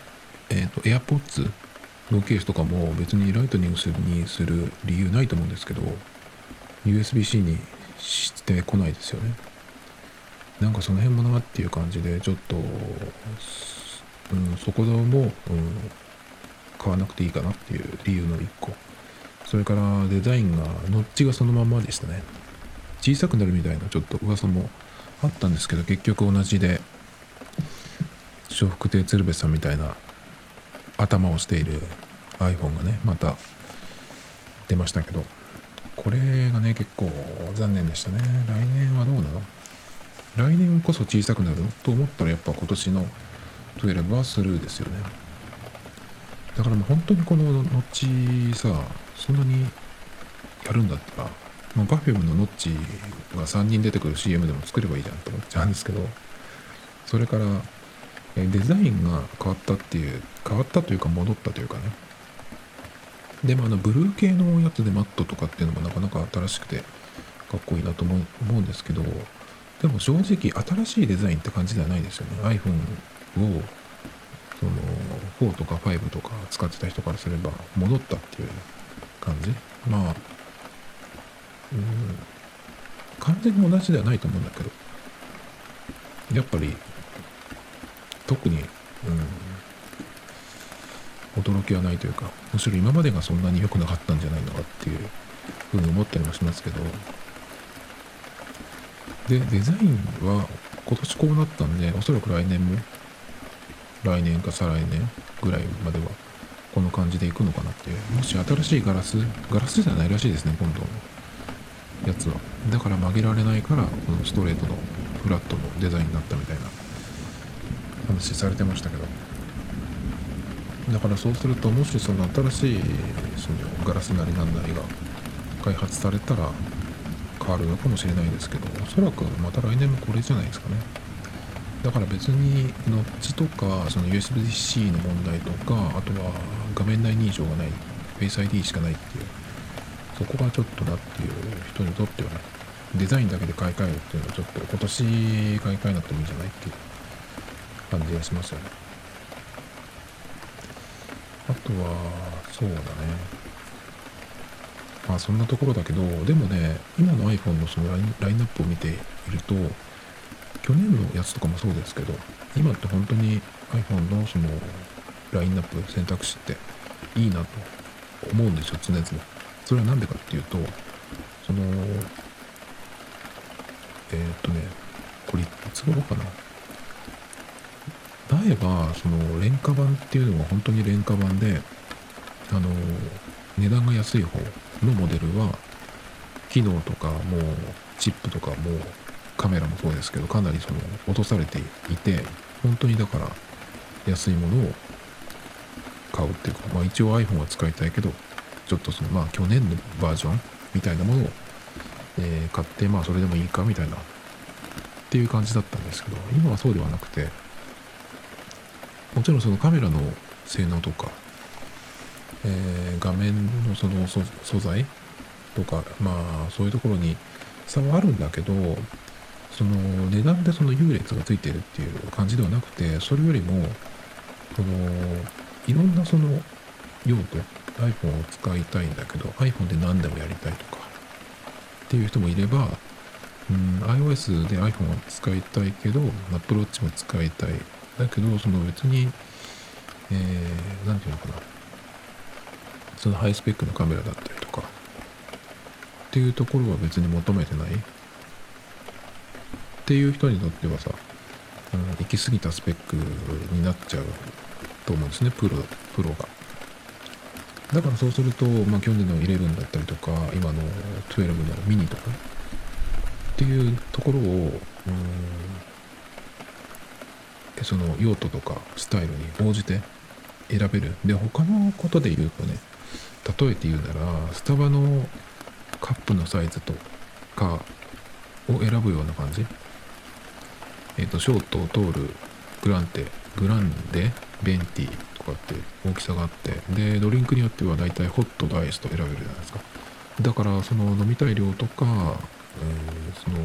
えっ、ー、と AirPods のケースとかも別にライトニングにする理由ないと思うんですけど USB-C にしてこないですよね。なんかその辺もなっていう感じでちょっと、うん、そこも、うん、買わなくていいかなっていう理由の1個。それからデザインがノッチがそのままでしたね。小さくなるみたいなちょっと噂もあったんですけど結局同じで。笑福亭鶴瓶さんみたいな頭をしている iPhone がねまた出ましたけどこれがね結構残念でしたね。来年はどうなの？来年こそ小さくなると思ったらやっぱ今年の12はスルーですよね。だからもう本当にこのノッチさそんなにやるんだったらもう Perfume のノッチが3人出てくる CM でも作ればいいじゃんと思っちゃうんですけどそれからデザインが変わったっていう変わったというか戻ったというかね。でもあのブルー系のやつでマットとかっていうのもなかなか新しくてかっこいいなと思うんですけどでも正直新しいデザインって感じではないですよね。iPhone をその4とか5とか使ってた人からすれば戻ったっていう感じ。まあうん完全に同じではないと思うんだけど。やっぱり特に、うん、驚きはないというかむしろ今までがそんなに良くなかったんじゃないのかっていうふうに思ったりもしますけど。でデザインは今年こうなったんでおそらく来年も来年か再来年ぐらいまではこの感じでいくのかなってもし新しいガラスガラスじゃないらしいですね今度の。やつは。だから曲げられないからこのストレートのフラットのデザインになったみたいな。話されてましたけど。だからそうするともしその新しいそのガラスなりなんなりが開発されたら変わるのかもしれないですけどおそらくまた来年もこれじゃないですかね。だから別にノッチとかその USB-C の問題とかあとは画面内認証がない Face ID しかないっていうそこがちょっとだっていう人にとってはねデザインだけで買い替えるっていうのはちょっと今年買い替えなくてもいいんじゃないっていう。感じがしますよね。あとはそうだね。まあそんなところだけどでもね今の iPhone のそのラインナップを見ていると去年のやつとかもそうですけど今って本当に iPhone のそのラインナップ選択肢っていいなと思うんですよ常々。それは何でかっていうとそのえー、っとねこれいつ頃かな？前はその廉価版っていうのは本当に廉価版であの値段が安い方のモデルは機能とかもうチップとかもうカメラもそうですけどかなりその落とされていて本当にだから安いものを買うっていうか、まあ、一応 iPhone は使いたいけどちょっとそのまあ去年のバージョンみたいなものを、え、買ってまあそれでもいいかみたいなっていう感じだったんですけど今はそうではなくてもちろんそのカメラの性能とか、えー、画面のその素材とかまあそういうところに差はあるんだけどその値段でその優劣がついてるっていう感じではなくてそれよりもそのいろんなその用途 iPhone を使いたいんだけど iPhone で何でもやりたいとかっていう人もいれば、うん、iOS で iPhone を使いたいけど Apple Watch も使いたいだけどその別にえー、なんていうのかな。そのハイスペックのカメラだったりとかっていうところは別に求めてない。っていう人にとってはさうん、行き過ぎたスペックになっちゃうと思うんですねプロプロが。だからそうすると、まあ、去年の11だったりとか今の12のミニとかっていうところをうんその用途とかスタイルに応じて選べる。で他のことで言うとね例えて言うならスタバのカップのサイズとかを選ぶような感じ。えっ、ー、とショートトールグランテグランデベンティとかって大きさがあってでドリンクによってはだいたいホットとアイスと選べるじゃないですか。だからその飲みたい量とか、えー、その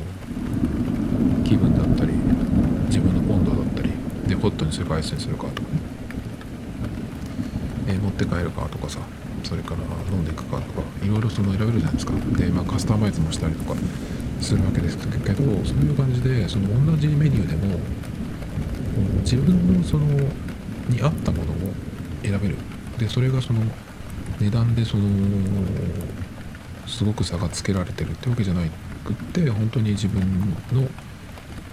気分だったり自分の温度だったりでホットにするかアイスにするかとかね、えー、持って帰るかとかさそれから飲んでいくかとかいろいろその選べるじゃないですか。で、まあ、カスタマイズもしたりとかするわけですけどそういう感じでその同じメニューでも自分のそのに合ったものを選べる。でそれがその値段でそのすごく差がつけられてるってわけじゃなくって本当に自分の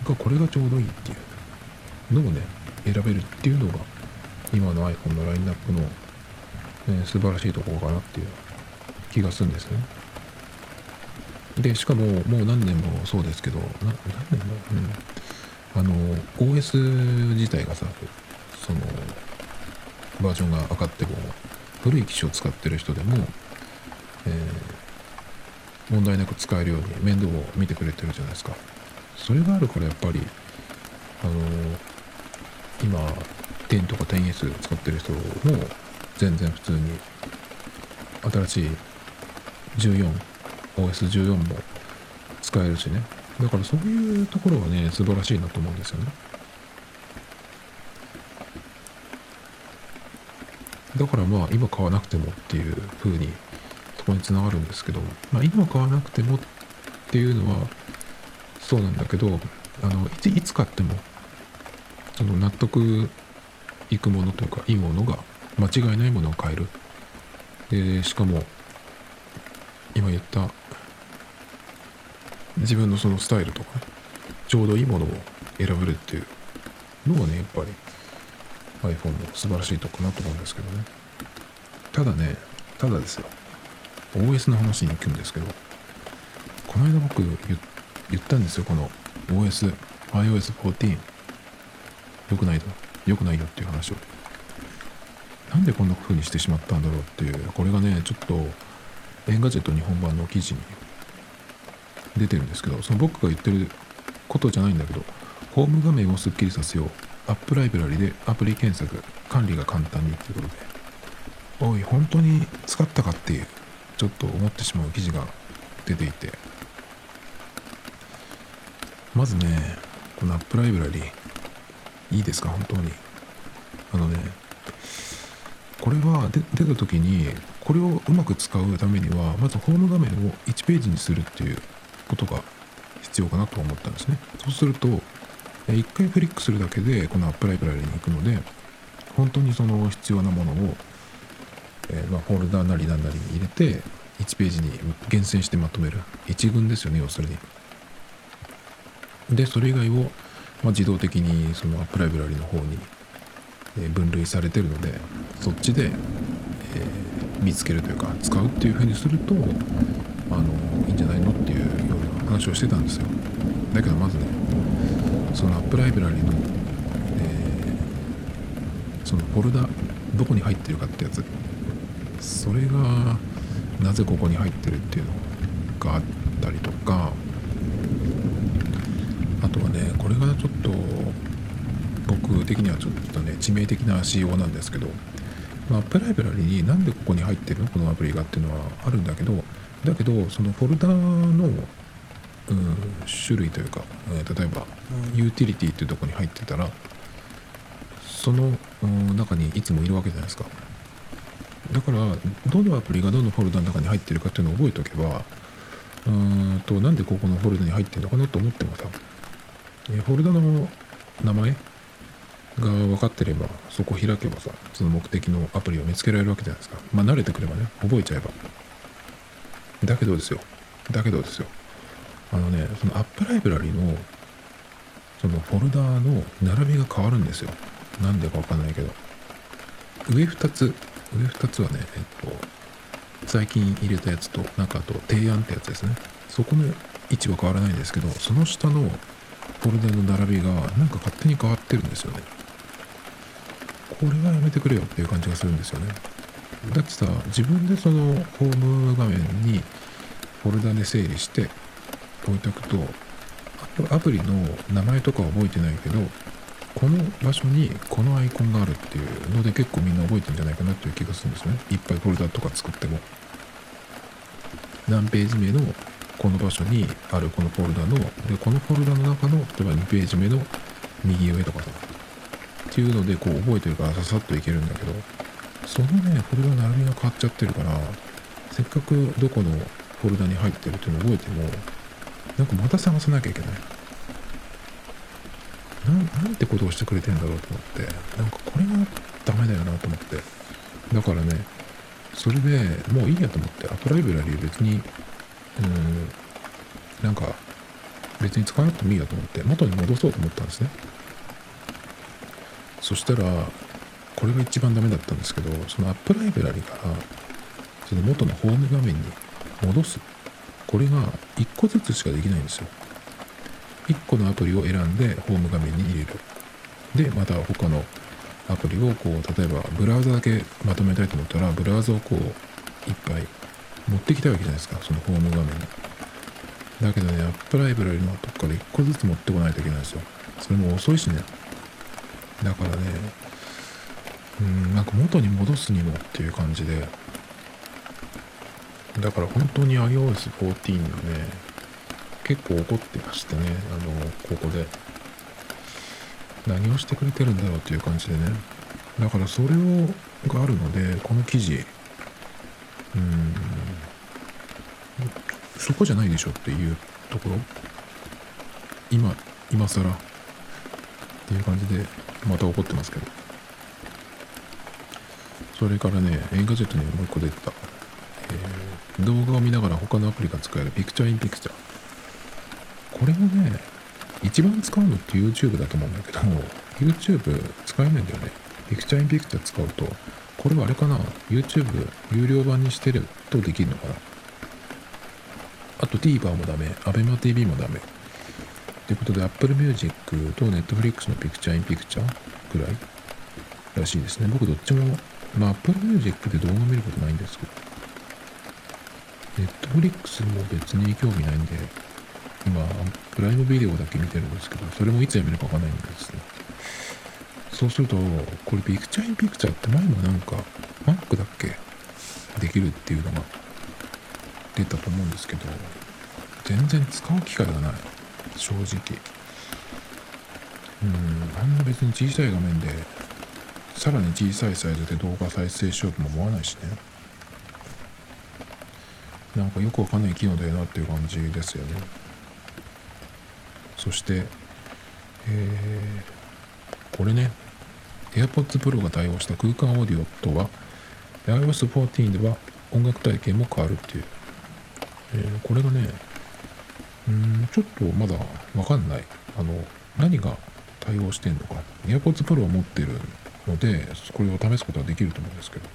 がこれがちょうどいいっていう。のをね選べるっていうのが今の iPhone のラインナップの、え、素晴らしいところかなっていう気がするんですね。でしかももう何年もそうですけど何年も、うん、あの OS 自体がさそのバージョンが上がっても古い機種を使ってる人でも、えー、問題なく使えるように面倒を見てくれてるじゃないですか。それがあるからやっぱりあの今10とか 10S 使ってる人も全然普通に新しい 14OS14 も使えるしね。だからそういうところはね素晴らしいなと思うんですよね。だからまあ今買わなくてもっていう風にそこにつながるんですけど、まあ、今買わなくてもっていうのはそうなんだけどあのいつ買ってもその納得いくものというかいいものが間違いないものを買える。でしかも今言った自分のそのスタイルとか、ね、ちょうどいいものを選べるっていうのがねやっぱり iPhone の素晴らしいとこかなと思うんですけどね。ただねただですよ。OS の話に行くんですけどこの間僕言ったんですよこの OS iOS14 良くないと良くないよっていう話を。なんでこんな風にしてしまったんだろうっていう。これがねちょっと Engadget 日本版の記事に出てるんですけどその僕が言ってることじゃないんだけどホーム画面をスッキリさせよう。アップライブラリでアプリ検索管理が簡単にっていうことで。おい本当に使ったかっていうちょっと思ってしまう記事が出ていて。まずねこのアップライブラリいいですか？本当に。あのねこれは出た時にこれをうまく使うためにはまずホーム画面を1ページにするっていうことが必要かなと思ったんですね。そうすると1回クリックするだけでこのアップライブラリに行くので本当にその必要なものを、え、ま、フォルダーなりなんなりに入れて1ページに厳選してまとめる。一群ですよね要するに。でそれ以外を、まあ、自動的にそのアップライブラリの方に分類されてるのでそっちで、えー、見つけるというか使うっていうふうにするとあのいいんじゃないのっていうような話をしてたんですよ。だけどまずねそのアップライブラリの、えー、そのフォルダどこに入ってるかってやつ。それがなぜここに入ってるっていうのがあったりとかとはねこれがちょっと僕的にはちょっとね致命的な仕様なんですけどアップライブラリになんでここに入ってるの？このアプリがっていうのはあるんだけどだけどそのフォルダのうん、種類というか、えー、例えば、ユーティリティっていうとこに入ってたらその、うん、中にいつもいるわけじゃないですか。だからどのアプリがどのフォルダの中に入ってるかっていうのを覚えておけばうんとなんでここのフォルダに入ってるのかなと思ってもさ、え、フォルダの名前が分かってればそこ開けばさその目的のアプリを見つけられるわけじゃないですか。まあ慣れてくればね覚えちゃえば。だけどですよ。だけどですよ。あのねそのアップライブラリのそのフォルダーの並びが変わるんですよ。なんでかわかんないけど。上2つ上2つはねえっと最近入れたやつとなんかあと提案ってやつですね。そこの位置は変わらないんですけどその下のフォルダの並びがなんか勝手に変わってるんですよね。これはやめてくれよっていう感じがするんですよね。だってさ自分でそのホーム画面にフォルダで整理して置いとくとアプリの名前とか覚えてないけどこの場所にこのアイコンがあるっていうので結構みんな覚えてるんじゃないかなっていう気がするんですよね。いっぱいフォルダとか作っても。何ページ目のこの場所にあるこのフォルダのでこのフォルダの中の例えば2ページ目の右上とかさっていうのでこう覚えてるからささっといけるんだけどそのねフォルダ並びが変わっちゃってるからせっかくどこのフォルダに入ってるっていうのを覚えてもなんかまた探さなきゃいけない。ななんてことをしてくれてんだろうと思ってなんかこれがダメだよなと思って。だからねそれでもういいやと思ってアプライブラリー別にうん。なんか別に使わなくてもいいやと思って元に戻そうと思ったんですね。そしたらこれが一番ダメだったんですけどそのアップライブラリからその元のホーム画面に戻す。これが1個ずつしかできないんですよ。1個のアプリを選んでホーム画面に入れる。でまた他のアプリをこう例えばブラウザだけまとめたいと思ったらブラウザをこういっぱい持ってきたわけじゃないですかそのホーム画面に。だけどねアップライブラリのとこから1個ずつ持ってこないといけないんですよ。それも遅いしね。だからねうんなんか元に戻すにもっていう感じで。だから本当に iOS14 のね結構怒ってましたねあのここで。何をしてくれてるんだろうっていう感じでね。だからそれをがあるのでこの記事うん。そこじゃないでしょっていうところ？今今更？っていう感じでまた怒ってますけど。それからね映画ジェットにもう一個出てた、えー、動画を見ながら他のアプリが使えるピクチャーインピクチャー。これもね一番使うのって YouTube だと思うんだけど YouTube 使えないんだよね。ピクチャーインピクチャー使うとこれはあれかな？YouTube 有料版にしてるとできるのかな？あと TVer もダメ。ABEMATV もダメ。ということで Apple Music と Netflix のピクチャーインピクチャーぐらいらしいですね。僕どっちもまあ Apple Music で動画見ることないんですけど。Netflix も別に興味ないんで今プライムビデオだけ見てるんですけどそれもいつやめるかわかんないんですね。そうするとこれピクチャーインピクチャーって前もなんか Mac だっけ？できるっていうのが出たと思うんですけど全然使う機会がない。正直。うんあんな別に小さい画面でさらに小さいサイズで動画再生しようとも思わないしね。なんかよくわかんない機能だよなっていう感じですよね。そしてえー、これね AirPods Pro が対応した空間オーディオとは iOS14 では音楽体験も変わるっていう、えー、これがねうんちょっとまだわかんない。あの何が対応してんのか。AirPods Pro を持ってるのでこれを試すことはできると思うんですけど。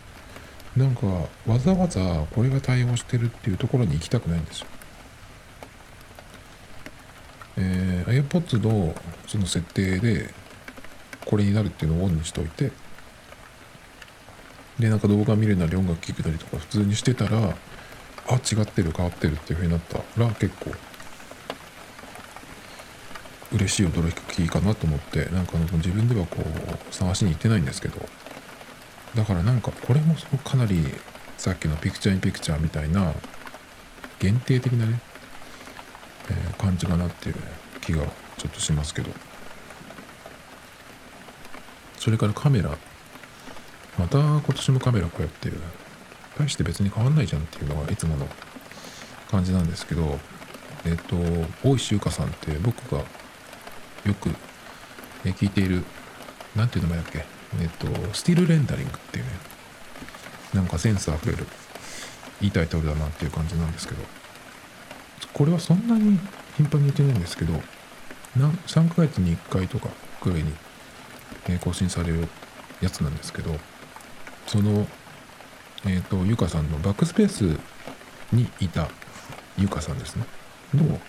なんかわざわざこれが対応してるっていうところに行きたくないんですよ。えー、AirPods のその設定でこれになるっていうのをオンにしといて。でなんか動画見るなり音楽聴くなりとか普通にしてたらあ違ってる変わってるっていう風になったら結構嬉しい驚きかなと思ってなんか自分ではこう探しに行ってないんですけど。だからなんかこれもかなりさっきのピクチャーインピクチャーみたいな限定的なね、えー、感じかなっていう気がちょっとしますけど。それからカメラ。また今年もカメラこうやってる大して別に変わんないじゃんっていうのがいつもの感じなんですけどえっ、と大石ゆかさんって僕がよく聞いている何ていう名前だっけ？えっ、とスティールレンダリングっていうねなんかセンスあふれるいいタイトルだなっていう感じなんですけどこれはそんなに頻繁に言ってないんですけど3ヶ月に1回とかくらいに、え更新されるやつなんですけどそのえっ、とゆかさんのバックスペースにいたゆかさんですね。の、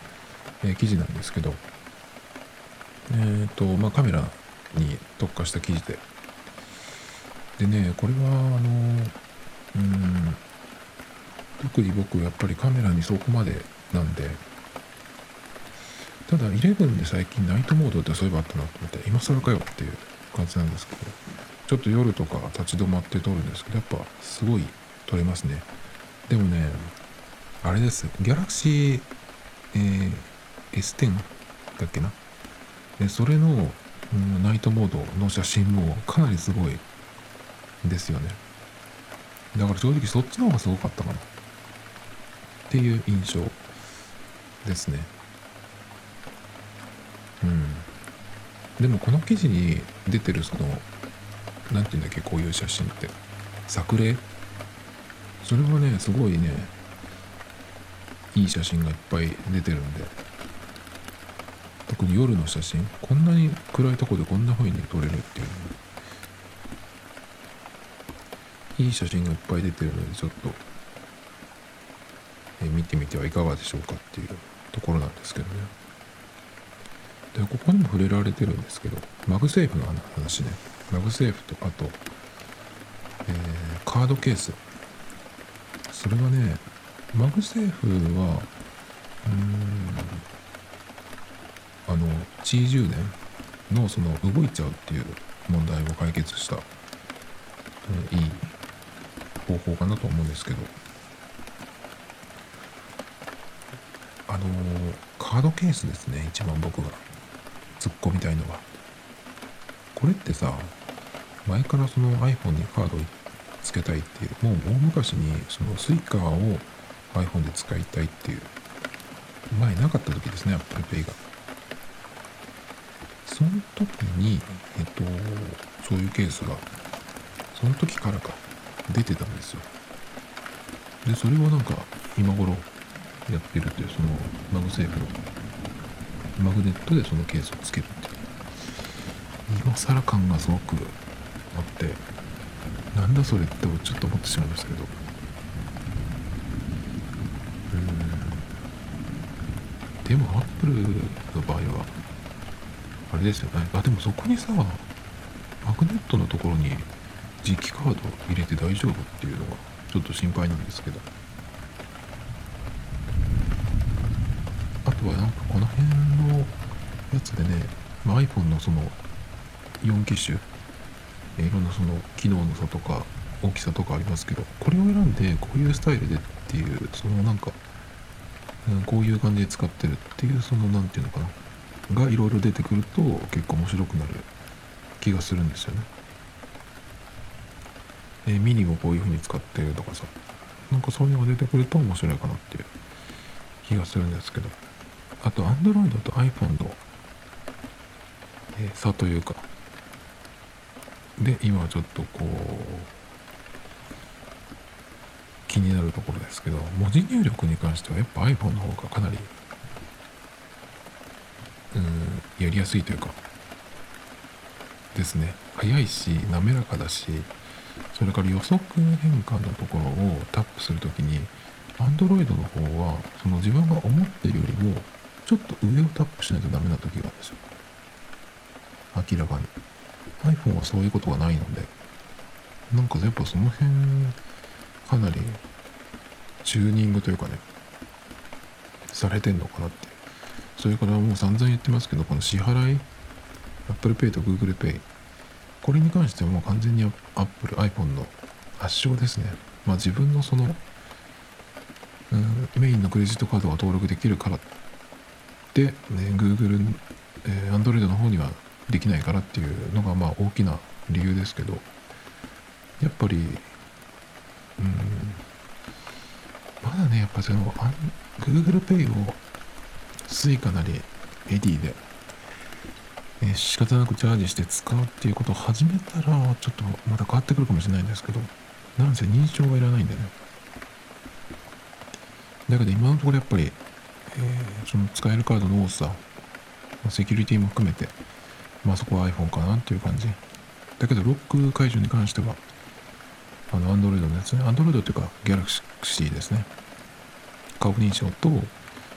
えー記事なんですけどえっ、とまあカメラに特化した記事で。でねこれはあのうん特に僕やっぱりカメラにそこまでなんでただ11で最近ナイトモードってそういえばあったなと思って今更かよっていう感じなんですけどちょっと夜とか立ち止まって撮るんですけどやっぱすごい撮れますね。でもねあれです。ギャラクシー、えー S10 だっけな？でそれの、うんナイトモードの写真もかなりすごいですよね。だから正直そっちの方がすごかったかな。っていう印象ですね。うん。でもこの記事に出てるそのなんていうんだっけこういう写真って。作例。それはねすごいねいい写真がいっぱい出てるんで。特に夜の写真。こんなに暗いとこでこんな風に撮れるっていう。いい写真がいっぱい出てるのでちょっと、え見てみてはいかがでしょうかっていうところなんですけどね。でここにも触れられてるんですけど MagSafe の話ね。 MagSafe とあと、えーカードケース。それはね MagSafe はうーんあの地位充電のその動いちゃうっていう問題を解決した、えーいい方法かなと思うんですけど。あのカードケースですね一番僕が。突っ込みたいのはこれってさ前からその iPhone にカードつけたいっていうもう大昔にその Suica を iPhone で使いたいっていう前なかった時ですね Apple Pay が。その時にえっとそういうケースがその時からか出てたんですよ。でそれをなんか今頃やってるっていうその MagSafe のマグネットでそのケースをつけるっていう。今更感がすごくあってなんだそれってちょっと思ってしまいましたけど。うん。でもアップルの場合はあれですよね。あでもそこにさマグネットのところに磁気カード入れて大丈夫っていうのがちょっと心配なんですけど。あとはなんかつでね、まあ、iPhone のその4機種いろんなその機能の差とか大きさとかありますけどこれを選んでこういうスタイルでっていうそのなんか、うん、こういう感じで使ってるっていうそのなんていうのかながいろいろ出てくると結構面白くなる気がするんですよね。えミニをこういう風に使ってるとかさなんかそういうのが出てくると面白いかなっていう気がするんですけどあと Android と iPhone の、差というか。で今ちょっとこう気になるところですけど文字入力に関してはやっぱ iPhone の方がかなりうんやりやすいというかですね。早いし滑らかだしそれから予測変換のところをタップするときに Android の方はその自分が思ってるよりもちょっと上をタップしないとダメな時があるんですよ。明らかに。iPhone はそういうことがないので。なんかやっぱその辺かなりチューニングというかねされてんのかなって。それからもう散々言ってますけどこの支払い Apple Pay と Google Pay これに関してはもう完全に Apple iPhone の圧勝ですね。まあ自分のそのうんメインのクレジットカードが登録できるからで、ね、Google、えー Android の方にはできないからっていうのがまあ大きな理由ですけどやっぱりうんまだねやっぱその Google Pay を Suica なりエディで、えー仕方なくチャージして使うっていうことを始めたらちょっとまた変わってくるかもしれないんですけどなんせ認証がいらないんでね。だけど今のところやっぱり、えーその使えるカードの多さセキュリティも含めてまあそこは iPhone かなっていう感じ。だけどロック解除に関してはあの Android のやつね。Android っていうか Galaxy ですね。顔認証と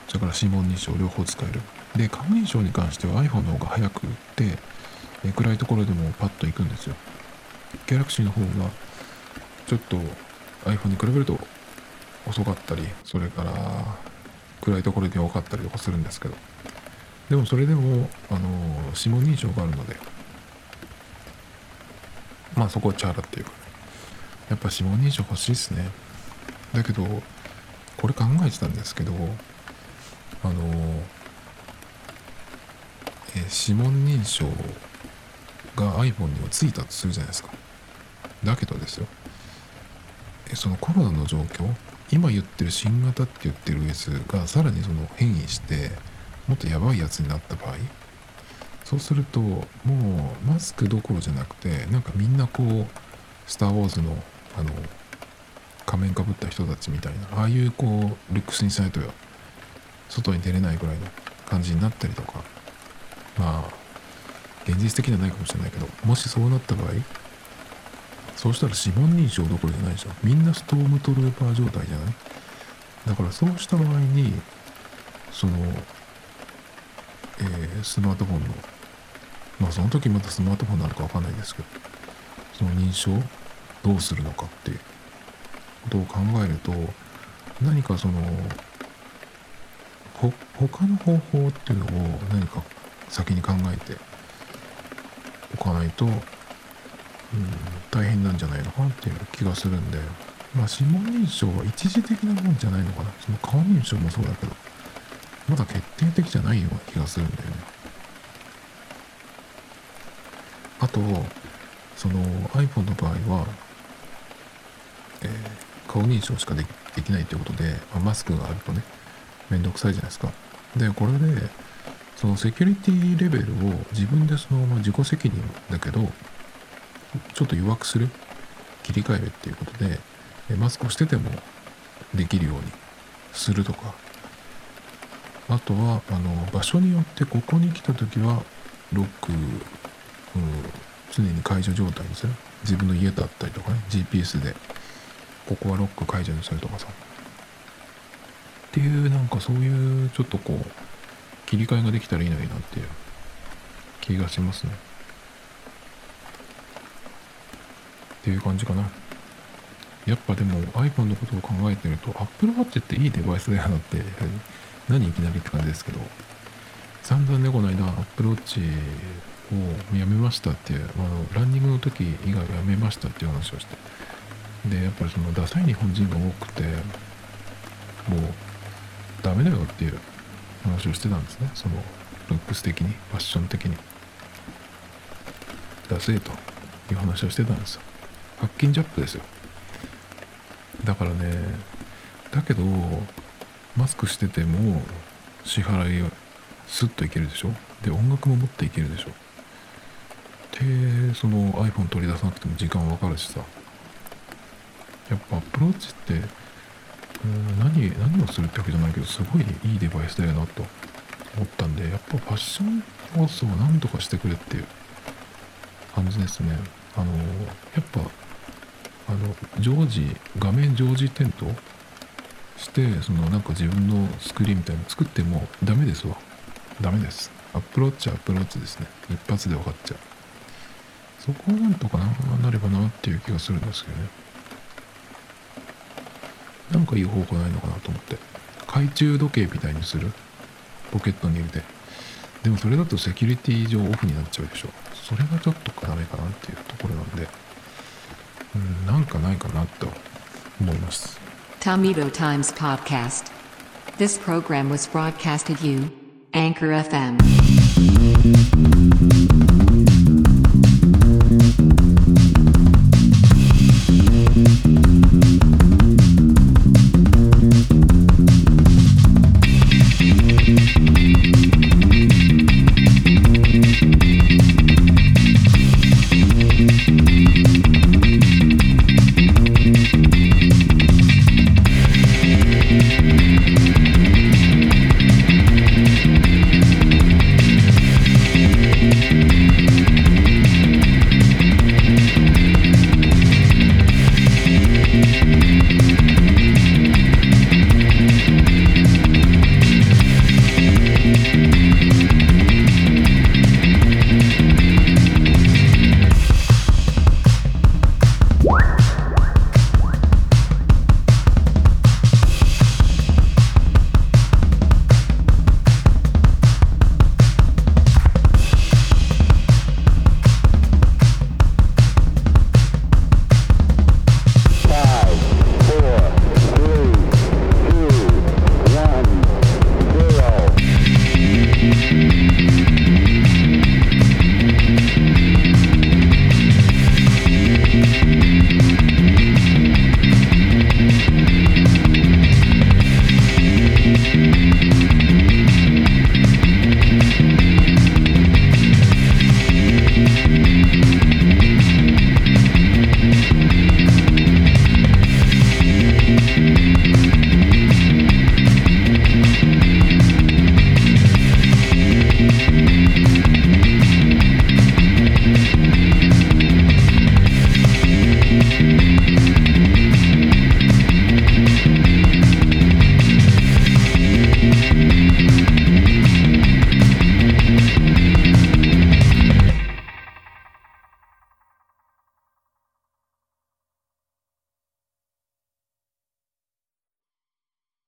それから指紋認証両方使える。で顔認証に関しては iPhone の方が早くってえ暗いところでもパッと行くんですよ。Galaxy の方がちょっと iPhone に比べると遅かったりそれから暗いところで多かったりとかするんですけど。でもそれでもあの指紋認証があるのでまあそこはチャラっていうかやっぱ指紋認証欲しいですね。だけどこれ考えてたんですけどあのえ指紋認証が iPhone にはついたとするじゃないですか。だけどですよ。えそのコロナの状況今言ってる新型って言ってる OS がさらにその変異してもっとやばいやつになった場合？そうするともうマスクどころじゃなくてなんかみんなこう「スター・ウォーズの」あの仮面かぶった人たちみたいなああいうこうルックスにしないと外に出れないぐらいの感じになったりとかまあ現実的じゃないかもしれないけどもしそうなった場合そうしたら指紋認証どころじゃないじゃん。みんなストームトルーパー状態じゃない？だからそうした場合にその、えースマートフォンのまあその時またスマートフォンなのかわかんないですけどその認証どうするのかっていうことを考えると何かそのほ他の方法っていうのを何か先に考えておかないと、うん、大変なんじゃないのかなっていう気がするんで、まあ、指紋認証は一時的なもんじゃないのかな。その顔認証もそうだけど。まだ決定的じゃないような気がするんだよね。あとその iPhone の場合は、えー顔認証しかできないということで、まあマスクがあるとねめんどくさいじゃないですか。でこれでそのセキュリティレベルを自分でその、まあ、自己責任だけどちょっと弱くする切り替えるっていうことでマスクをしててもできるようにするとかあとはあの場所によってここに来た時はロック、うん、常に解除状態にする自分の家だったりとかね GPS で。ここはロック解除にするとかさ。っていうなんかそういうちょっとこう切り替えができたらいいのになっていう。気がしますね。っていう感じかな。やっぱでも iPhone のことを考えてると Apple Watch っていいデバイスだよなって何いきなりって感じですけど散々ねこの間 Apple Watch をやめましたっていうあのランニングの時以外はやめましたっていう話をして。でやっぱりそのダサい日本人が多くてもうダメだよっていう話をしてたんですね。そのルックス的にファッション的に。ダセえという話をしてたんですよ。発金ジャップですよ。だからねだけどマスクしてても支払いをスッといけるでしょ？で音楽も持っていけるでしょ？でその iPhone 取り出さなくても時間わかるしさ。やっぱアプローチってうん何何をするってわけじゃないけどすごいいいデバイスだよなと思ったんでやっぱファッション要素を何とかしてくれっていう感じですね。あのやっぱあの常時画面常時点灯してそのなんか自分のスクリーンみたいの作ってもダメですわ。ダメです。アップローチはアップローチですね。一発で分かっちゃう。そこをなんとかななればなっていう気がするんですけどね。なんかいい方法ないのかなと思って。懐中時計みたいにする？ポケットに入れて。でもそれだとセキュリティ上オフになっちゃうでしょ。それがちょっとダメかなっていうところなんで。うんなんかないかなと思います。Tomedo Times Podcast. This program was broadcasted you, Anchor FM.